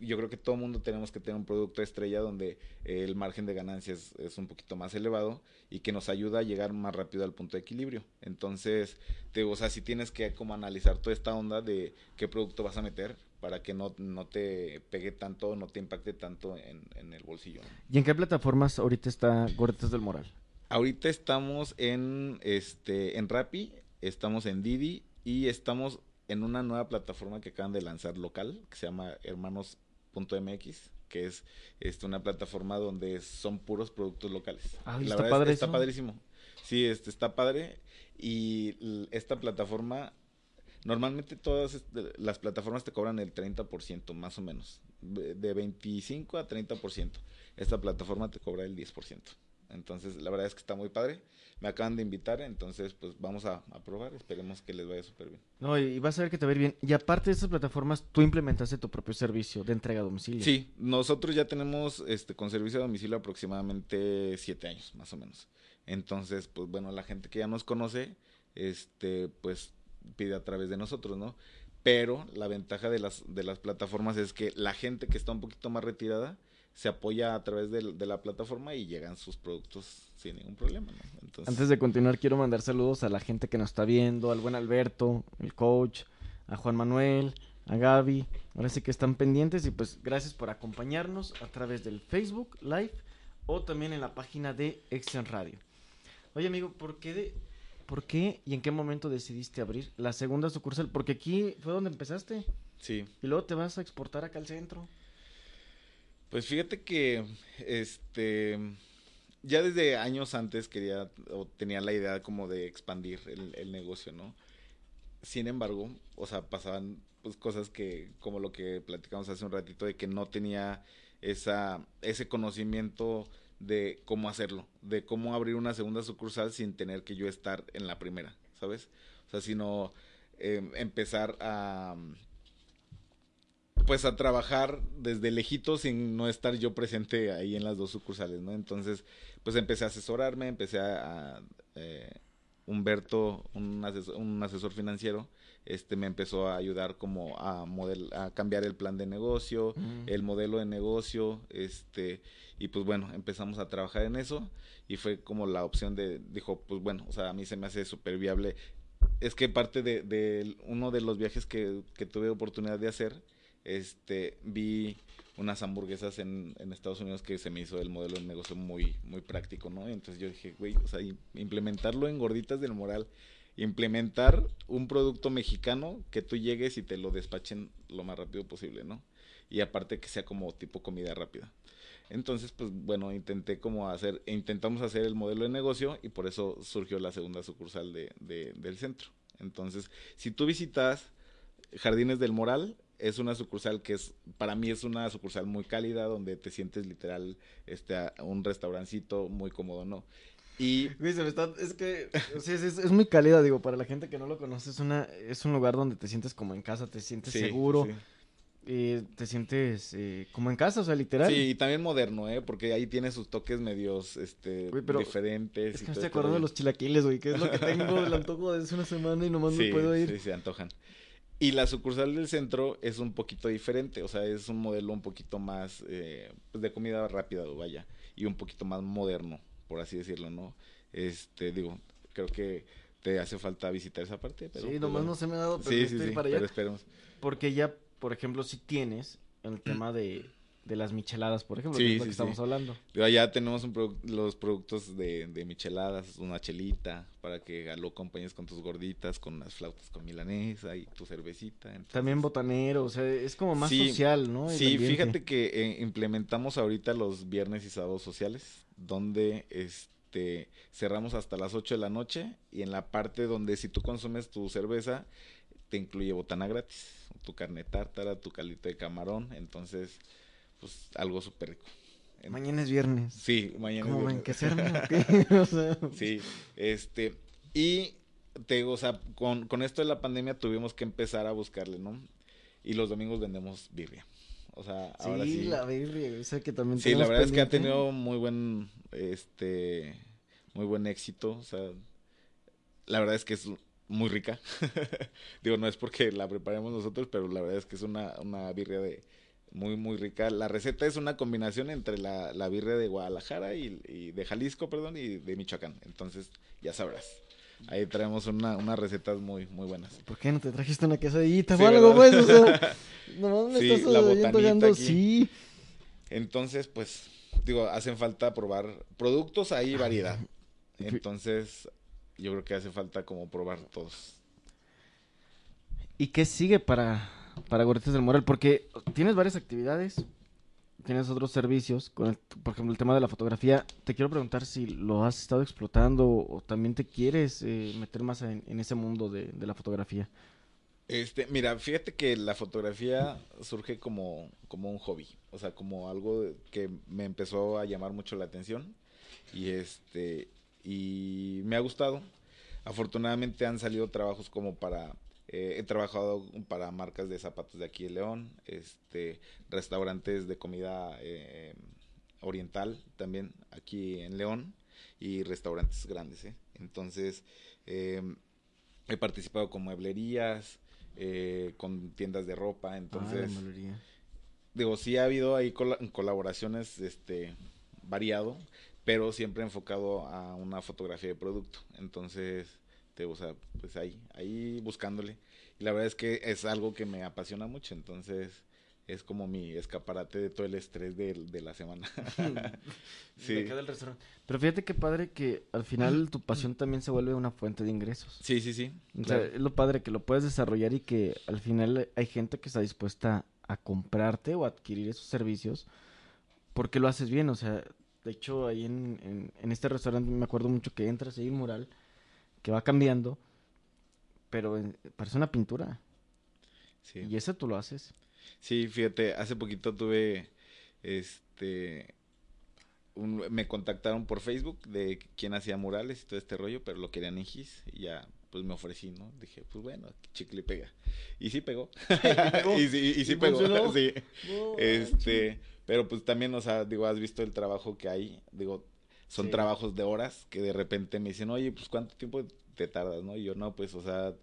yo creo que todo mundo tenemos que tener un producto estrella donde el margen de ganancia es, un poquito más elevado y que nos ayuda a llegar más rápido al punto de equilibrio. Entonces, te, o sea, si tienes que como analizar toda esta onda de qué producto vas a meter, para que no, no te pegue tanto, no te impacte tanto en, en el bolsillo. ¿Y en qué plataformas ahorita está Gorditas del Moral? Ahorita estamos en este en Rappi, estamos en Didi y estamos en una nueva plataforma que acaban de lanzar local que se llama hermanos.mx que es este, una plataforma donde son puros productos locales. Ah, la está verdad está padrísimo. Sí, este está padre y esta plataforma Normalmente todas las plataformas te cobran el 30% más o menos, de 25 a 30%. Esta plataforma te cobra el 10%. Entonces, la verdad es que está muy padre. Me acaban de invitar, entonces, pues vamos a, probar. Esperemos que les vaya súper bien. No, y vas a ver que te va a ir bien. Y aparte de estas plataformas, tú implementaste tu propio servicio de entrega a domicilio. Sí, nosotros ya tenemos este con servicio a domicilio aproximadamente siete años, más o menos. Entonces, pues bueno, la gente que ya nos conoce, este, pues pide a través de nosotros, ¿no? Pero la ventaja de las, de las plataformas es que la gente que está un poquito más retirada se apoya a través de, la plataforma y llegan sus productos sin ningún problema. ¿no? Antes de continuar, quiero mandar saludos a la gente que nos está viendo, al buen Alberto, el coach, a Juan Manuel, a Gaby. Ahora sí que están pendientes y pues gracias por acompañarnos a través del Facebook Live o también en la página de Exxon Radio. Oye amigo, ¿por qué, de, ¿por qué y en qué momento decidiste abrir la segunda sucursal? Porque aquí fue donde empezaste. Sí. Y luego te vas a exportar acá al centro. Pues fíjate que este ya desde años antes quería o tenía la idea como de expandir el, el negocio, ¿no? Sin embargo, o sea, pasaban pues cosas que como lo que platicamos hace un ratito de que no tenía esa ese conocimiento de cómo hacerlo, de cómo abrir una segunda sucursal sin tener que yo estar en la primera, ¿sabes? O sea, sino eh, empezar a pues a trabajar desde lejito sin no estar yo presente ahí en las dos sucursales, ¿no? Entonces, pues empecé a asesorarme, empecé a, eh, Humberto, un asesor, financiero, este me empezó a ayudar como a model, a cambiar el plan de negocio, mm. el modelo de negocio, este, y pues bueno, empezamos a trabajar en eso y fue como la opción de, dijo, pues bueno, o sea, a mí se me hace súper viable. Es que parte de, de, uno de los viajes que, que tuve oportunidad de hacer, este, vi unas hamburguesas en, en, Estados Unidos que se me hizo el modelo de negocio muy, muy práctico, ¿no? Entonces yo dije, güey, o sea, implementarlo en gorditas del moral, implementar un producto mexicano que tú llegues y te lo despachen lo más rápido posible, ¿no? Y aparte que sea como tipo comida rápida. Entonces, pues bueno, intenté como hacer, intentamos hacer el modelo de negocio y por eso surgió la segunda sucursal de, de, del centro. Entonces, si tú visitas Jardines del Moral, es una sucursal que es, para mí es una sucursal muy cálida, donde te sientes literal, este, un restaurancito muy cómodo, ¿no? Y... es que es, es, muy cálida, digo, para la gente que no lo conoce, es, una, es un lugar donde te sientes como en casa, te sientes seguro. Sí. Eh, te sientes eh, como en casa, o sea, literal. Sí, y también moderno, ¿eh? Porque ahí tiene sus toques medios, este, diferentes. Es que me estoy acordando de los chilaquiles, güey, que es lo que tengo el [laughs] antojo de hace una semana y nomás no puedo ir. Sí, se antojan. Y la sucursal del centro es un poquito diferente, o sea, es un modelo un poquito más eh, pues de comida rápida, vaya, y un poquito más moderno, por así decirlo, ¿no? Este, digo, creo que te hace falta visitar esa parte, pero... Sí, pues, nomás no se me ha dado, pero sí, sí, sí, para allá. Pero esperemos. Porque ya, por ejemplo, si tienes el tema de de las micheladas, por ejemplo, que es lo que estamos hablando. allá tenemos los productos de, de, micheladas, una chelita, para que lo acompañes con tus gorditas, con las flautas con milanesa y tu cervecita. También botanero, o sea, es como más social, ¿no? sí, fíjate que eh, implementamos ahorita los viernes y sábados sociales, donde este cerramos hasta las 8 de la noche y en la parte donde si tú consumes tu cerveza, te incluye botana gratis, tu carne tártara, tu calito de camarón, entonces pues algo súper rico. Mañana es viernes. Sí, mañana es viernes. [laughs] o sea... Sí, este, y te o sea, con, con esto de la pandemia tuvimos que empezar a buscarle, ¿no? Y los domingos vendemos birria. O sea, ahora sí. la birria, o sea que también Sí, la verdad es que ha tenido muy buen, este, muy buen éxito, o sea, la verdad es que es muy rica. [laughs] Digo, no es porque la preparemos nosotros, pero la verdad es que es una, una birria de, muy, muy rica. La receta es una combinación entre la, la birria de Guadalajara y, de Jalisco, perdón, y de Michoacán. Entonces, ya sabrás. Ahí traemos una, unas recetas muy, muy buenas. ¿Por qué no te trajiste una quesadillita o algo, pues? O sea, [laughs] no me sí, estás la botanita sí. Entonces, pues, digo, hacen falta probar productos, hay variedad. Entonces, yo creo que hace falta como probar todos. ¿Y qué sigue para para del Moral? Porque tienes varias actividades, tienes otros servicios, con el, por ejemplo el tema de la fotografía. Te quiero preguntar si lo has estado explotando o, también te quieres eh, meter más en, ese mundo de, la fotografía. Este, mira, fíjate que la fotografía surge como, como un hobby, o sea, como algo que me empezó a llamar mucho la atención y este y me ha gustado. Afortunadamente han salido trabajos como para eh, he trabajado para marcas de zapatos de aquí de León, este, restaurantes de comida eh, oriental también aquí en León y restaurantes grandes. ¿eh? Entonces, he participado con mueblerías, con tiendas de ropa, ah, entonces... digo, sí ha habido ahí colaboraciones este, variado, pero siempre enfocado a una fotografía de producto. Entonces, o sea, pues ahí, ahí buscándole. Y la verdad es que es algo que me apasiona mucho, entonces es como mi escaparate de todo el estrés de, de la semana. [laughs] [laughs] sí. del restaurante. Pero fíjate qué padre que al final tu pasión también se vuelve una fuente de ingresos. Sí, sí, sí. O sea, es lo padre que lo puedes desarrollar y que al final hay gente que está dispuesta a comprarte o adquirir esos servicios porque lo haces bien. O sea, de hecho, ahí en, en, este restaurante me acuerdo mucho que entras un mural que va cambiando, pero parece una pintura. Sí. Y ese tú lo haces. Sí, fíjate, hace poquito tuve, este, me contactaron por Facebook de quién hacía murales y todo este rollo, pero lo querían en GIS y ya, pues me ofrecí, ¿no? Dije, pues bueno, chicle pega. Y sí pegó. [laughs] [laughs] y sí, y sí pegó. [laughs] sí. este, pero pues también, o sea, digo, has visto el trabajo que hay, digo, son trabajos de horas que de repente me dicen, oye, pues cuánto tiempo te tardas, ¿no? Y yo, no, pues, o sea,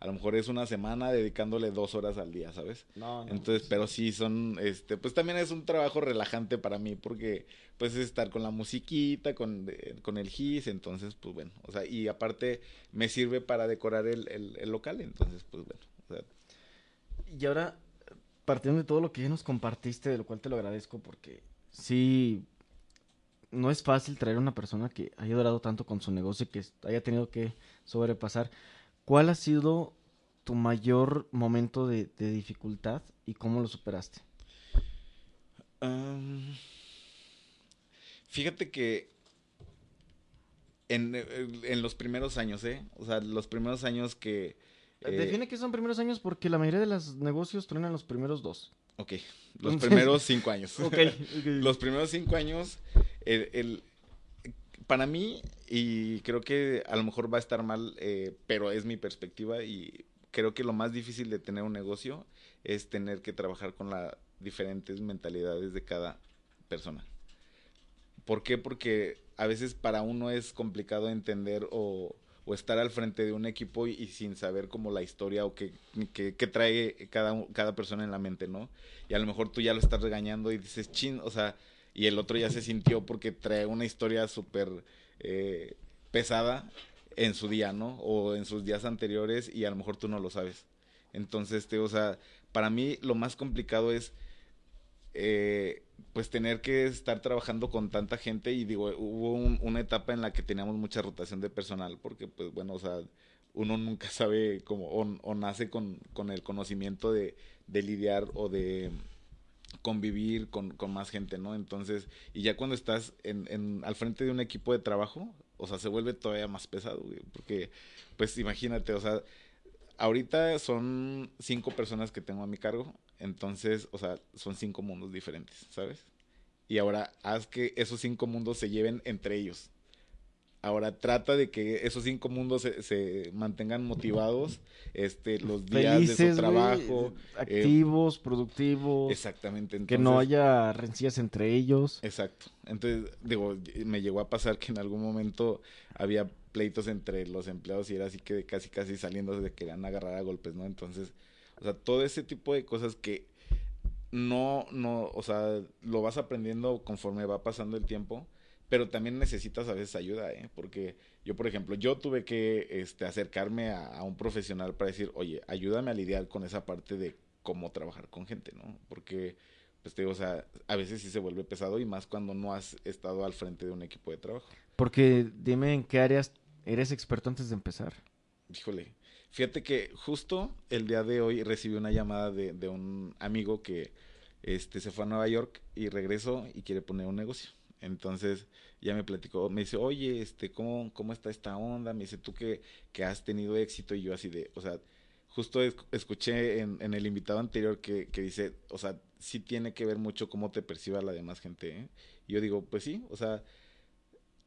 a lo mejor es una semana dedicándole dos horas al día, ¿sabes? No, no. Entonces, pero sí son, este, pues también es un trabajo relajante para mí porque, pues, es estar con la musiquita, con, con el GIS, entonces, pues bueno, o sea, y aparte me sirve para decorar el, el, local, entonces, pues bueno, o sea. Y ahora, partiendo de todo lo que ya nos compartiste, de lo cual te lo agradezco porque sí, no es fácil traer a una persona que haya durado tanto con su negocio y que haya tenido que sobrepasar ¿Cuál ha sido tu mayor momento de, dificultad y cómo lo superaste? fíjate que en, los primeros años, ¿eh? O sea, los primeros años que... Eh, Define que son primeros años porque la mayoría de los negocios truenan los primeros dos. Ok, los primeros cinco años. [laughs] ok. los primeros cinco años, el, para mí, y creo que a lo mejor va a estar mal, eh, pero es mi perspectiva y creo que lo más difícil de tener un negocio es tener que trabajar con las diferentes mentalidades de cada persona. ¿Por qué? Porque a veces para uno es complicado entender o, estar al frente de un equipo y, sin saber como la historia o qué, trae cada, cada persona en la mente, ¿no? Y a lo mejor tú ya lo estás regañando y dices, chin, o sea, y el otro ya se sintió porque trae una historia súper eh, pesada en su día, ¿no? O en sus días anteriores y a lo mejor tú no lo sabes. Entonces, te, o sea, para mí lo más complicado es eh, pues tener que estar trabajando con tanta gente y digo, hubo una etapa en la que teníamos mucha rotación de personal porque pues bueno, o sea, uno nunca sabe cómo o, nace con, con, el conocimiento de lidiar o de convivir con, con, más gente, ¿no? Entonces, y ya cuando estás en, en, al frente de un equipo de trabajo, o sea, se vuelve todavía más pesado, güey, porque, pues imagínate, o sea, ahorita son cinco personas que tengo a mi cargo, entonces, o sea, son cinco mundos diferentes, ¿sabes? Y ahora haz que esos cinco mundos se lleven entre ellos. Ahora trata de que esos cinco mundos se, mantengan motivados, este, los días de su trabajo, eh, activos, productivos, exactamente, que no haya rencillas entre ellos. Exacto. Entonces, digo, me llegó a pasar que en algún momento había pleitos entre los empleados y era así que casi casi saliendo de que querían agarrar a golpes, ¿no? Entonces, o sea, todo ese tipo de cosas que no, no, o sea, lo vas aprendiendo conforme va pasando el tiempo pero también necesitas a veces ayuda, ¿eh? Porque yo, por ejemplo, yo tuve que este, acercarme a, un profesional para decir, oye, ayúdame a lidiar con esa parte de cómo trabajar con gente, ¿no? Porque, pues te digo, o sea, a veces sí se vuelve pesado y más cuando no has estado al frente de un equipo de trabajo. Porque dime en qué áreas eres experto antes de empezar. Híjole, fíjate que justo el día de hoy recibí una llamada de, de un amigo que este, se fue a Nueva York y regresó y quiere poner un negocio. Entonces ya me platicó, me dice, oye, este, ¿cómo, cómo está esta onda? Me dice, tú que, que has tenido éxito y yo así de, o sea, justo escuché en, el invitado anterior que, que, dice, o sea, sí tiene que ver mucho cómo te perciba la demás gente. ¿eh? Y yo digo, pues sí, o sea,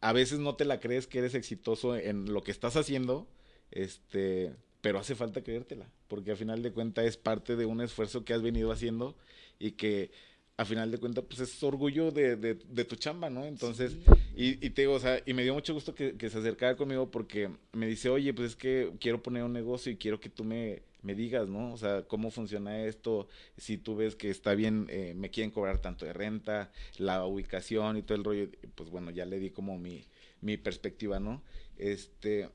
a veces no te la crees que eres exitoso en lo que estás haciendo, este, pero hace falta creértela, porque al final de cuentas es parte de un esfuerzo que has venido haciendo y que a final de cuentas, pues es orgullo de, de, tu chamba, ¿no? Entonces, y, y, te digo, o sea, y me dio mucho gusto que, se acercara conmigo porque me dice, oye, pues es que quiero poner un negocio y quiero que tú me, me digas, ¿no? O sea, cómo funciona esto, si tú ves que está bien, eh, me quieren cobrar tanto de renta, la ubicación y todo el rollo, pues bueno, ya le di como mi, mi perspectiva, ¿no? Este,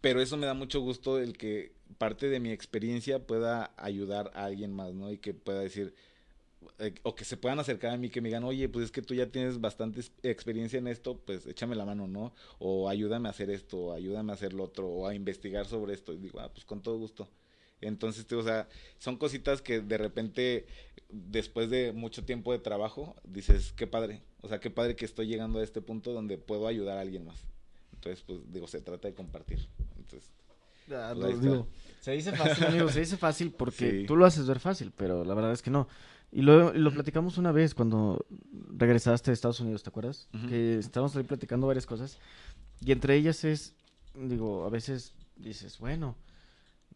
pero eso me da mucho gusto el que parte de mi experiencia pueda ayudar a alguien más, ¿no? Y que pueda decir, eh, o que se puedan acercar a mí, que me digan, oye, pues es que tú ya tienes bastante experiencia en esto, pues échame la mano, ¿no? O ayúdame a hacer esto, o ayúdame a hacer lo otro, o a investigar sobre esto. Y digo, ah, pues con todo gusto. Entonces, o sea, son cositas que de repente, después de mucho tiempo de trabajo, dices, qué padre. O sea, qué padre que estoy llegando a este punto donde puedo ayudar a alguien más. Entonces, pues digo, se trata de compartir. Entonces, ah, pues, digo, se dice fácil, amigo, se dice fácil porque tú lo haces ver fácil, pero la verdad es que no. Y lo, lo platicamos una vez cuando regresaste de Estados Unidos, ¿te acuerdas? Que estábamos ahí platicando varias cosas. Y entre ellas es, digo, a veces dices, bueno,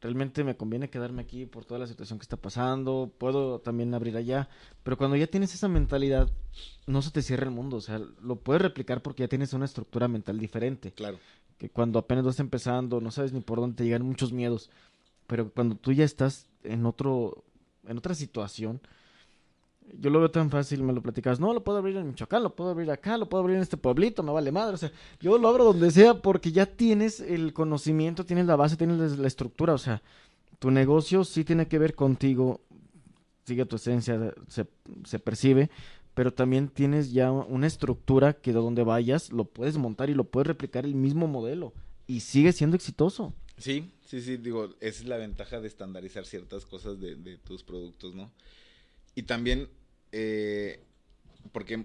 realmente me conviene quedarme aquí por toda la situación que está pasando, puedo también abrir allá, pero cuando ya tienes esa mentalidad, no se te cierra el mundo, o sea, lo puedes replicar porque ya tienes una estructura mental diferente. Claro. Que cuando apenas vas empezando, no sabes ni por dónde te llegan muchos miedos, pero cuando tú ya estás en otro, en otra situación, yo lo veo tan fácil, me lo platicas, no, lo puedo abrir en Michoacán, lo puedo abrir acá, lo puedo abrir en este pueblito, me vale madre, o sea, yo lo abro donde sea porque ya tienes el conocimiento, tienes la base, tienes la estructura, o sea, tu negocio sí tiene que ver contigo, sigue tu esencia, se, se percibe, pero también tienes ya una estructura que de donde vayas lo puedes montar y lo puedes replicar el mismo modelo y sigue siendo exitoso. Sí, sí, sí, digo, esa es la ventaja de estandarizar ciertas cosas de, de tus productos, ¿no? Y también, eh, porque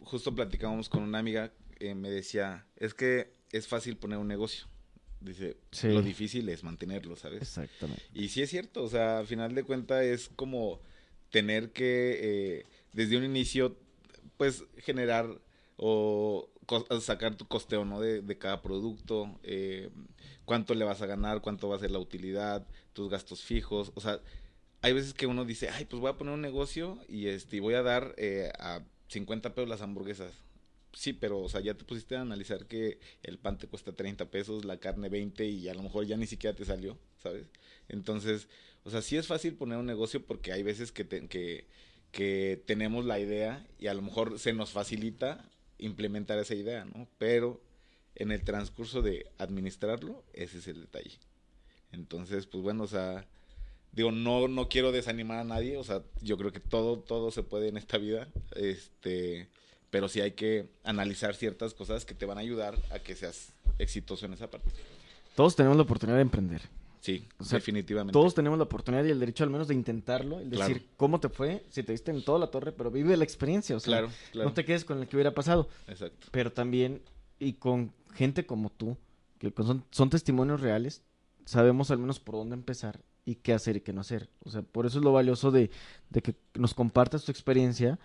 justo platicábamos con una amiga, eh, me decía, es que es fácil poner un negocio. Dice, lo difícil es mantenerlo, ¿sabes? Exactamente. Y sí es cierto, o sea, al final de cuentas es como tener que, eh, desde un inicio, pues generar o sacar tu costeo, ¿no? De, de cada producto, cuánto le vas a ganar, cuánto va a ser la utilidad, tus gastos fijos, o sea, hay veces que uno dice, ay, pues voy a poner un negocio y este voy a dar eh, a 50 pesos las hamburguesas. Sí, pero, o sea, ya te pusiste a analizar que el pan te cuesta 30 pesos, la carne 20 y a lo mejor ya ni siquiera te salió, ¿sabes? Entonces, o sea, sí es fácil poner un negocio porque hay veces que, que, que tenemos la idea y a lo mejor se nos facilita implementar esa idea, ¿no? Pero en el transcurso de administrarlo, ese es el detalle. Entonces, pues bueno, o sea, digo, no, no quiero desanimar a nadie, o sea, yo creo que todo, todo se puede en esta vida, este, pero sí hay que analizar ciertas cosas que te van a ayudar a que seas exitoso en esa parte. Todos tenemos la oportunidad de emprender. Sí, definitivamente. Todos tenemos la oportunidad y el derecho al menos de intentarlo, el decir cómo te fue, si te diste en toda la torre, pero vive la experiencia, o sea, claro, claro. no te quedes con el que hubiera pasado. Exacto. Pero también, y con gente como tú, que son, son testimonios reales, sabemos al menos por dónde empezar y qué hacer y qué no hacer. O sea, por eso es lo valioso de, que nos compartas tu experiencia,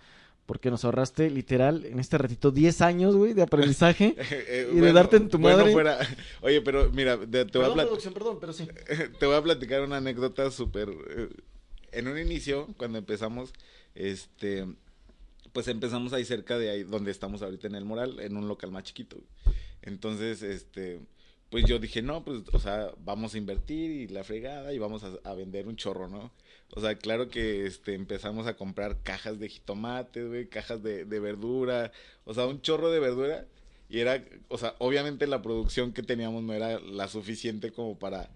porque nos ahorraste literal en este ratito 10 años, güey, de aprendizaje [laughs] eh, y de darte en tu madre. Fuera... Oye, pero mira, te, voy a perdón, pero sí. [laughs] te voy a platicar una anécdota súper... Eh, en un inicio, cuando empezamos, este... Pues empezamos ahí cerca de ahí donde estamos ahorita en el Moral, en un local más chiquito. Entonces, este pues yo dije, no, pues, o sea, vamos a invertir y la fregada y vamos a, vender un chorro, ¿no? O sea, claro que este, empezamos a comprar cajas de jitomates, güey, cajas de, de verdura, o sea, un chorro de verdura. Y era, o sea, obviamente la producción que teníamos no era la suficiente como para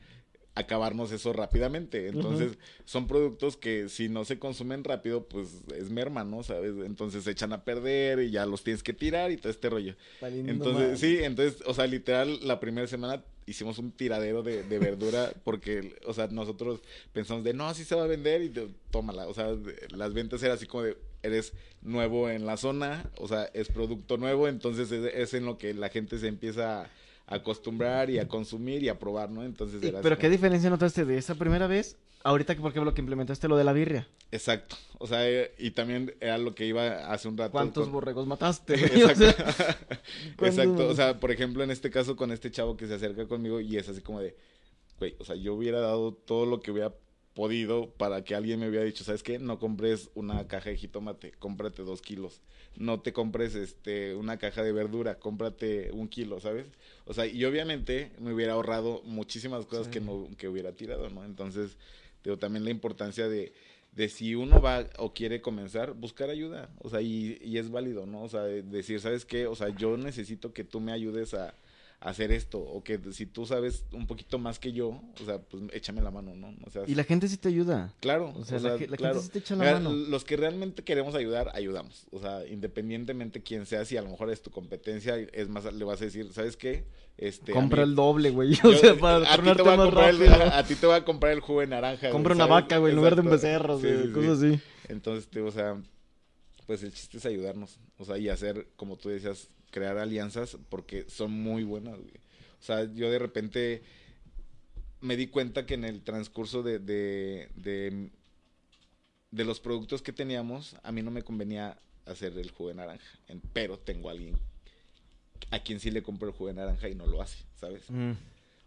acabarnos eso rápidamente. Entonces, son productos que si no se consumen rápido, pues es merma, ¿no? ¿Sabes? Entonces se echan a perder y ya los tienes que tirar y todo este rollo. Entonces, sí, entonces, o sea, literal, la primera semana hicimos un tiradero de, de verdura porque, o sea, nosotros pensamos de, no, así se va a vender y tómala. O sea, las ventas eran así como de, eres nuevo en la zona, o sea, es producto nuevo, entonces es, es en lo que la gente se empieza a acostumbrar y a consumir y a probar, ¿no? Entonces era Pero ¿qué diferencia notaste de esa primera vez ahorita que por ejemplo que implementaste lo de la birria? Exacto. O sea, eh, y también era lo que iba hace un rato. ¿Cuántos borregos mataste? [laughs] Exacto. [laughs] Exacto. O sea, por ejemplo, en este caso con este chavo que se acerca conmigo y es así como de, güey, o sea, yo hubiera dado todo lo que hubiera podido para que alguien me hubiera dicho, ¿sabes qué? No compres una caja de jitomate, cómprate dos kilos. No te compres este una caja de verdura, cómprate un kilo, ¿sabes? O sea, y obviamente me hubiera ahorrado muchísimas cosas que no que hubiera tirado, ¿no? Entonces, digo, también la importancia de, de si uno va o quiere comenzar, buscar ayuda, o sea, y, y es válido, ¿no? O sea, decir, ¿sabes qué? O sea, yo necesito que tú me ayudes a, hacer esto, o que si tú sabes un poquito más que yo, o sea, pues échame la mano, ¿no? O sea, Y la gente sí te ayuda. Claro, O sea, o la sea, ge- la claro. gente sí te echa la Mira, mano. Los que realmente queremos ayudar, ayudamos. O sea, independientemente quién sea, si a lo mejor es tu competencia, es más, le vas a decir, ¿sabes qué? Este, Compra mí- el doble, güey. [laughs] O sea, para a ti te voy a comprar el- rápido. a, a ti te voy a comprar el jugo de naranja. Compra una vaca, güey, en lugar de un becerro, Sí. Cosas así. Entonces, te- o sea, pues el chiste es ayudarnos. O sea, y hacer, como tú decías, crear alianzas porque son muy buenas, güey. O sea, yo de repente me di cuenta que en el transcurso de, de, de, de los productos que teníamos, a mí no me convenía hacer el jugo de naranja. Pero tengo a alguien a quien sí le compro el jugo de naranja y no lo hace, ¿sabes? Mm.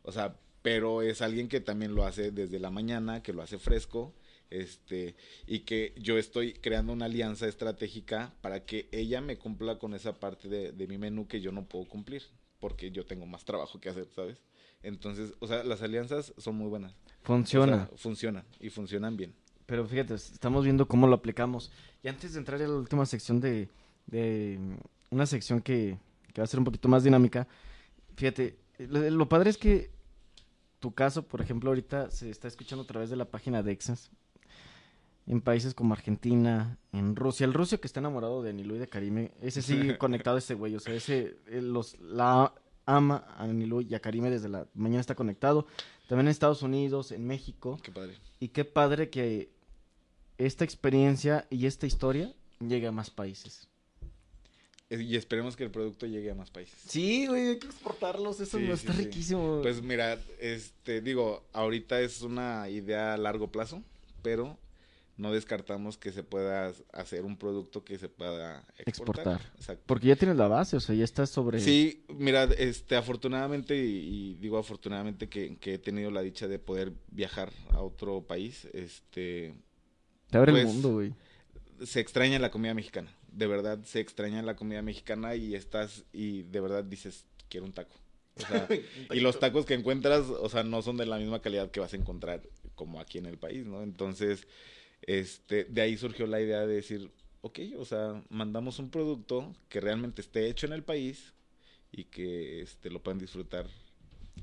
O sea, pero es alguien que también lo hace desde la mañana, que lo hace fresco, este, y que yo estoy creando una alianza estratégica para que ella me cumpla con esa parte de, de mi menú que yo no puedo cumplir, porque yo tengo más trabajo que hacer, ¿sabes? Entonces, o sea, las alianzas son muy buenas. Funciona. O sea, funcionan y funcionan bien. Pero fíjate, estamos viendo cómo lo aplicamos. Y antes de entrar a la última sección de, de una sección que, que va a ser un poquito más dinámica, fíjate, lo, lo padre es que tu caso, por ejemplo, ahorita se está escuchando a través de la página de Exas. En países como Argentina, en Rusia. El ruso que está enamorado de Anilú y de Karime, ese sí [laughs] conectado a ese güey. O sea, ese eh, los, la ama a Anilú y a Karime desde la mañana está conectado. También en Estados Unidos, en México. Qué padre. Y qué padre que esta experiencia y esta historia llegue a más países. Y esperemos que el producto llegue a más países. Sí, güey, hay que exportarlos, eso Sí, no sí, está sí. riquísimo. Pues mira, este, digo, ahorita es una idea a largo plazo, pero no descartamos que se pueda hacer un producto que se pueda exportar. Porque ya tienes la base, o sea, ya estás sobre... Sí, mira, este, afortunadamente, y, y digo afortunadamente que, que he tenido la dicha de poder viajar a otro país, este, Te abre el pues, mundo, güey. se extraña la comida mexicana. De verdad, se extraña la comida mexicana y estás, y de verdad dices, quiero un taco. O sea, [laughs] y los tacos que encuentras, o sea, no son de la misma calidad que vas a encontrar como aquí en el país, ¿no? Entonces, este, de ahí surgió la idea de decir, ok, o sea, mandamos un producto que realmente esté hecho en el país y que este, lo puedan disfrutar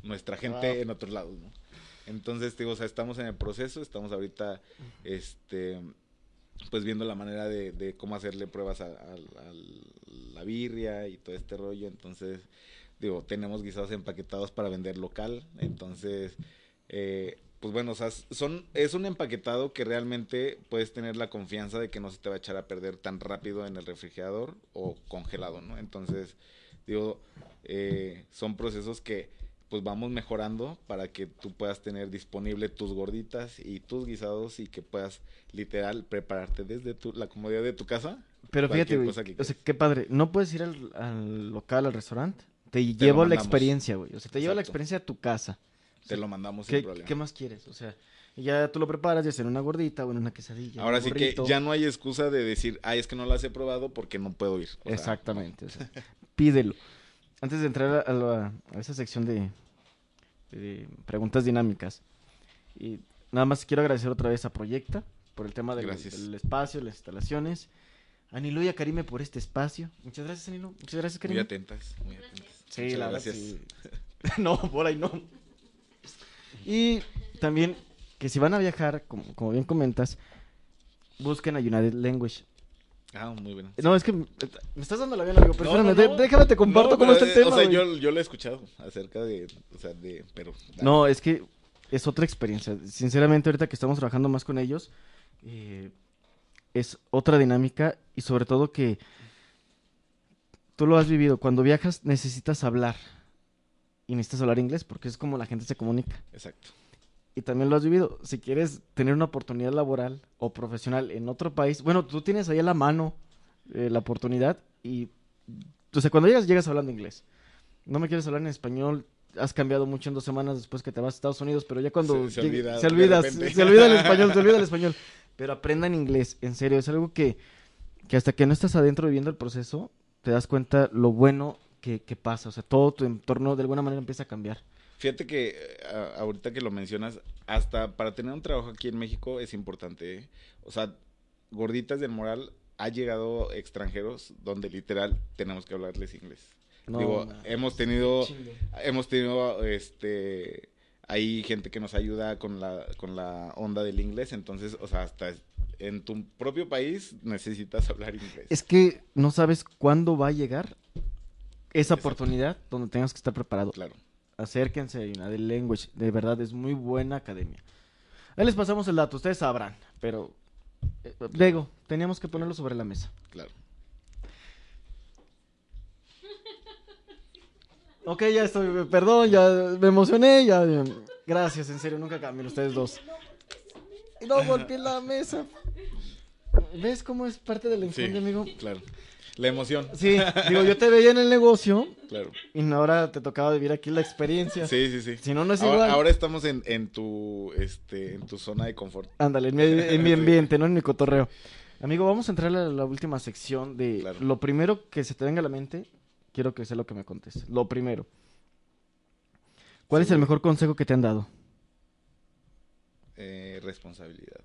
nuestra gente Wow. en otros lados, ¿no? Entonces, digo, o sea, estamos en el proceso, estamos ahorita, este, pues viendo la manera de, de cómo hacerle pruebas a, a- a la birria y todo este rollo, entonces, digo, tenemos guisados empaquetados para vender local, entonces, eh, pues bueno, o sea, son, es un empaquetado que realmente puedes tener la confianza de que no se te va a echar a perder tan rápido en el refrigerador o congelado, ¿no? Entonces, digo, eh, son procesos que pues vamos mejorando para que tú puedas tener disponible tus gorditas y tus guisados y que puedas literal prepararte desde tu, la comodidad de tu casa. Pero fíjate, güey, o sea, qué padre. No puedes ir al, al local, al restaurante. Te, llevo la experiencia, güey. O sea, te llevo la experiencia a tu casa. Te lo mandamos ¿Qué, sin problema. qué más quieres? O sea, ya tú lo preparas, ya sea en una gordita o en una quesadilla. Ahora un sí que ya no hay excusa de decir, ay, es que no las he probado porque no puedo ir. O sea, Exactamente. o sea, pídelo. Antes de entrar a, la- a esa sección de, de preguntas dinámicas, y nada más quiero agradecer otra vez a Proyecta por el tema del, espacio, las instalaciones. A Anilo y a Karime por este espacio. Muchas gracias, Anilo. Muchas gracias, muy Karime. atentas, muy atentas. Sí, Muchas la verdad, gracias. sí. [laughs] no, por ahí no. Y también que si van a viajar, como, como bien comentas, busquen a United Language. Ah, muy bueno. No, es que me estás dando la bien, amigo, pero No, espérame, no, de- no. déjame te comparto cómo está el eh, tema. O sea, yo, yo lo he escuchado acerca de, o sea, de, pero... dale. No, es que es otra experiencia. Sinceramente, ahorita que estamos trabajando más con ellos, eh, es otra dinámica y sobre todo que tú lo has vivido. Cuando viajas necesitas hablar y necesitas hablar inglés porque es como la gente se comunica. Exacto. Y también lo has vivido. Si quieres tener una oportunidad laboral o profesional en otro país, bueno, tú tienes ahí a la mano eh, la oportunidad y, o sea, cuando llegas, llegas hablando inglés. No me quieres hablar en español, has cambiado mucho en dos semanas después que te vas a Estados Unidos, pero ya cuando Se- se olvida se olvida, se olvida el español, se olvida el [laughs] español. Pero aprendan inglés, en serio, es algo que, que hasta que no estás adentro viviendo el proceso, te das cuenta lo bueno que, que pasa. O sea, todo tu entorno de alguna manera empieza a cambiar. Fíjate que eh, a- ahorita que lo mencionas, hasta para tener un trabajo aquí en México es importante. ¿eh? O sea, Gorditas del Moral ha llegado extranjeros donde literal tenemos que hablarles inglés. No, Digo, man. hemos tenido, hemos tenido, este, hay gente que nos ayuda con la, con la onda del inglés, entonces, o sea, hasta en tu propio país necesitas [laughs] hablar inglés. Es que no sabes cuándo va a llegar esa Exacto. oportunidad donde tengas que estar preparado. Claro. Acérquense a United Language, de verdad es muy buena academia. Ahí les pasamos el dato, ustedes sabrán, pero eh, Diego, teníamos que ponerlo sobre la mesa. Claro. [laughs] Ok, ya estoy, perdón, ya me emocioné, ya. Gracias, en serio, nunca cambien ustedes dos. No golpeé la mesa. ¿Ves cómo es parte del Sí, enfoque, amigo? claro. La emoción. Sí, digo, yo te veía en el negocio Claro. y ahora te tocaba vivir aquí la experiencia. Sí, sí, sí. Si no, no es ahora, igual. ahora estamos en, en tu, este, en tu zona de confort. Ándale, en mi, en mi [laughs] Sí. ambiente, no en mi cotorreo. Amigo, vamos a entrar a la última sección de Claro. lo primero que se te venga a la mente. Quiero que sea lo que me contestes. Lo primero. ¿Cuál es el mejor consejo que te han dado? Eh, responsabilidad.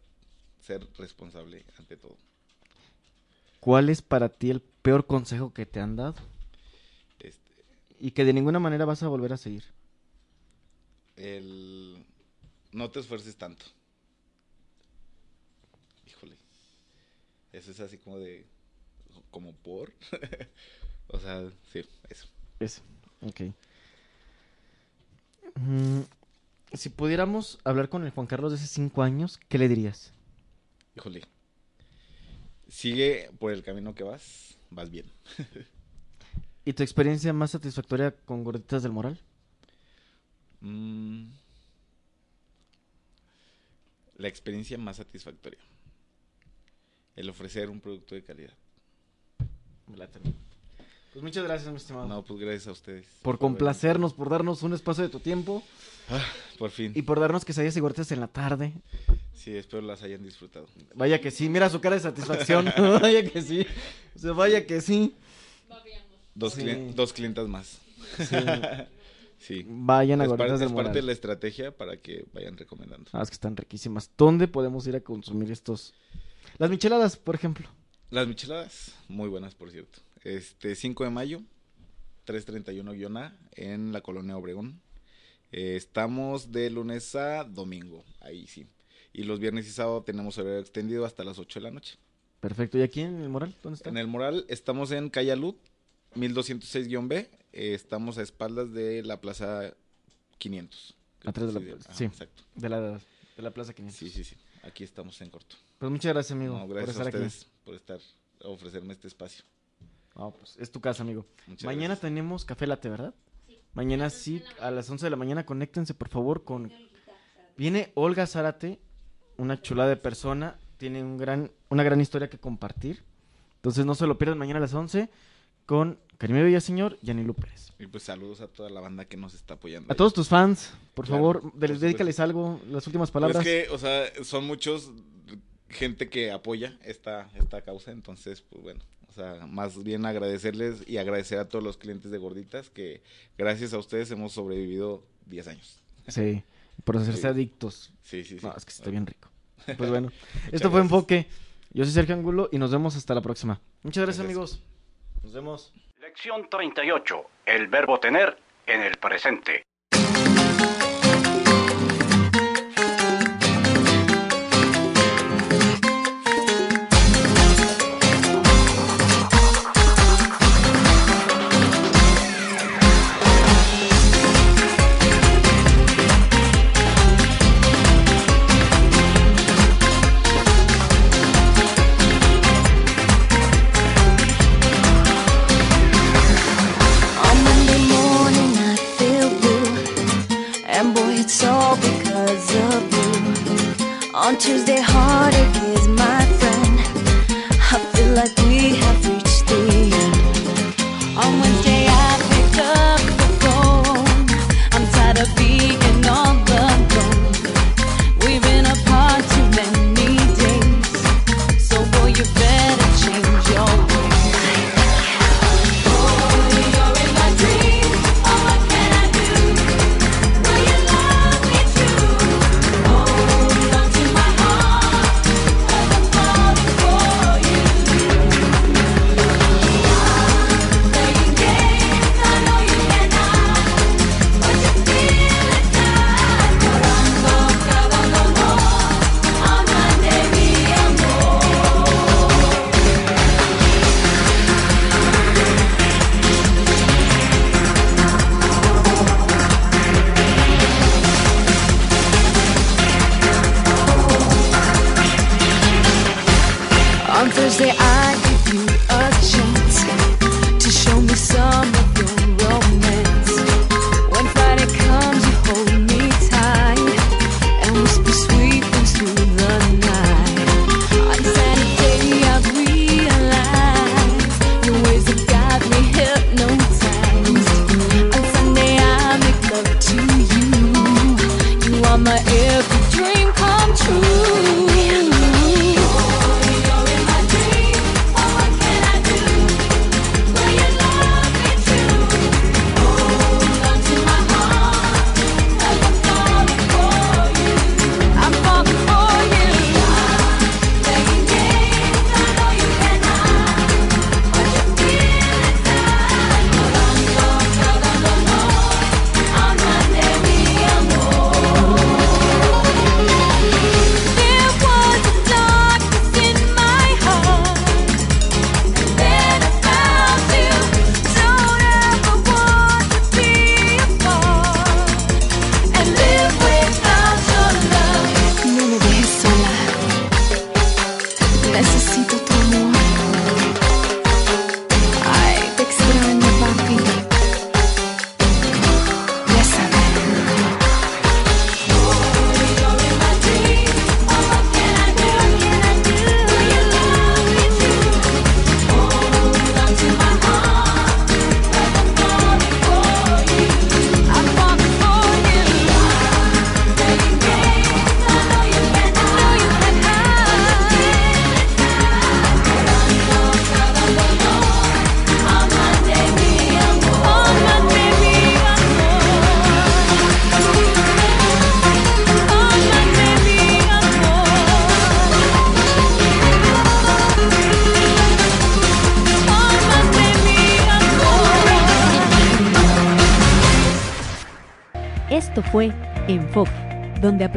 Ser responsable ante todo. ¿Cuál es para ti el peor consejo que te han dado? Este, Y que de ninguna manera vas a volver a seguir. el... No te esfuerces tanto. Híjole. Eso es así como de... Como por... [laughs] o sea, sí, eso. Ese. Ok. Mm, si pudiéramos hablar con el Juan Carlos de hace cinco años, ¿qué le dirías? Híjole. Sigue por el camino que vas. Vas bien. [laughs] ¿Y tu experiencia más satisfactoria con Gorditas del Moral? Mm. La experiencia más satisfactoria. El ofrecer un producto de calidad. Pues muchas gracias, mi estimado. No, pues gracias a ustedes. por complacernos, por darnos un espacio de tu tiempo Por fin. y por darnos quesadillas y gorditas en la tarde. Sí, espero las hayan disfrutado. Vaya que sí, mira su cara de satisfacción. [laughs] vaya que sí. O sea, vaya que sí. Dos, Sí. clien- dos clientas más. Sí. [laughs] Sí. Vayan a Es, del es parte de la estrategia para que vayan recomendando. Ah, es que están riquísimas. ¿Dónde podemos ir a consumir estos? Las micheladas, por ejemplo. Las micheladas, muy buenas, por cierto. Este, 5 de mayo, 331-A, en la colonia Obregón. Eh, estamos de lunes a domingo, ahí sí. Y los viernes y sábado tenemos horario extendido hasta las 8 de la noche. Perfecto. ¿Y aquí en el Moral? ¿Dónde está? En el Moral estamos en Calle Alud, 1206-B. eh, estamos a espaldas de la Plaza 500. Atrás de la Sí, plaza, sí. Exacto. De la, de la Plaza 500. Sí, sí, sí. Aquí estamos en corto. Pues muchas gracias, amigo, No, por gracias a estar aquí. ustedes por estar, a ofrecerme este espacio. No, pues es tu casa, amigo. Muchas Mañana gracias. tenemos café latte, ¿verdad? Mañana sí, a las 11 de la mañana, conéctense por favor con... Viene Olga Zárate, una chulada de persona, tiene un gran, una gran historia que compartir. Entonces no se lo pierdan mañana a las 11 con Karimé Villaseñor y Anilu Pérez. Y pues saludos a toda la banda que nos está apoyando. A ahí. todos tus fans, por Claro, favor, supuesto. dedícales algo, las últimas Pero palabras. es que, o sea, son muchos gente que apoya esta, esta causa, entonces, pues bueno, o sea, más bien agradecerles y agradecer a todos los clientes de Gorditas que gracias a ustedes hemos sobrevivido 10 años. Sí, por hacerse Sí. adictos. Sí, sí, sí. No, es que está bien rico. [laughs] Pues bueno, esto fue gracias. Enfoque. Yo soy Sergio Angulo y nos vemos hasta la próxima. Muchas gracias, Gracias. amigos. Nos vemos. Lección 38. El verbo tener en el presente.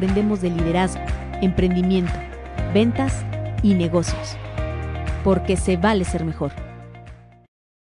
aprendemos de liderazgo, emprendimiento, ventas y negocios. Porque se vale ser mejor.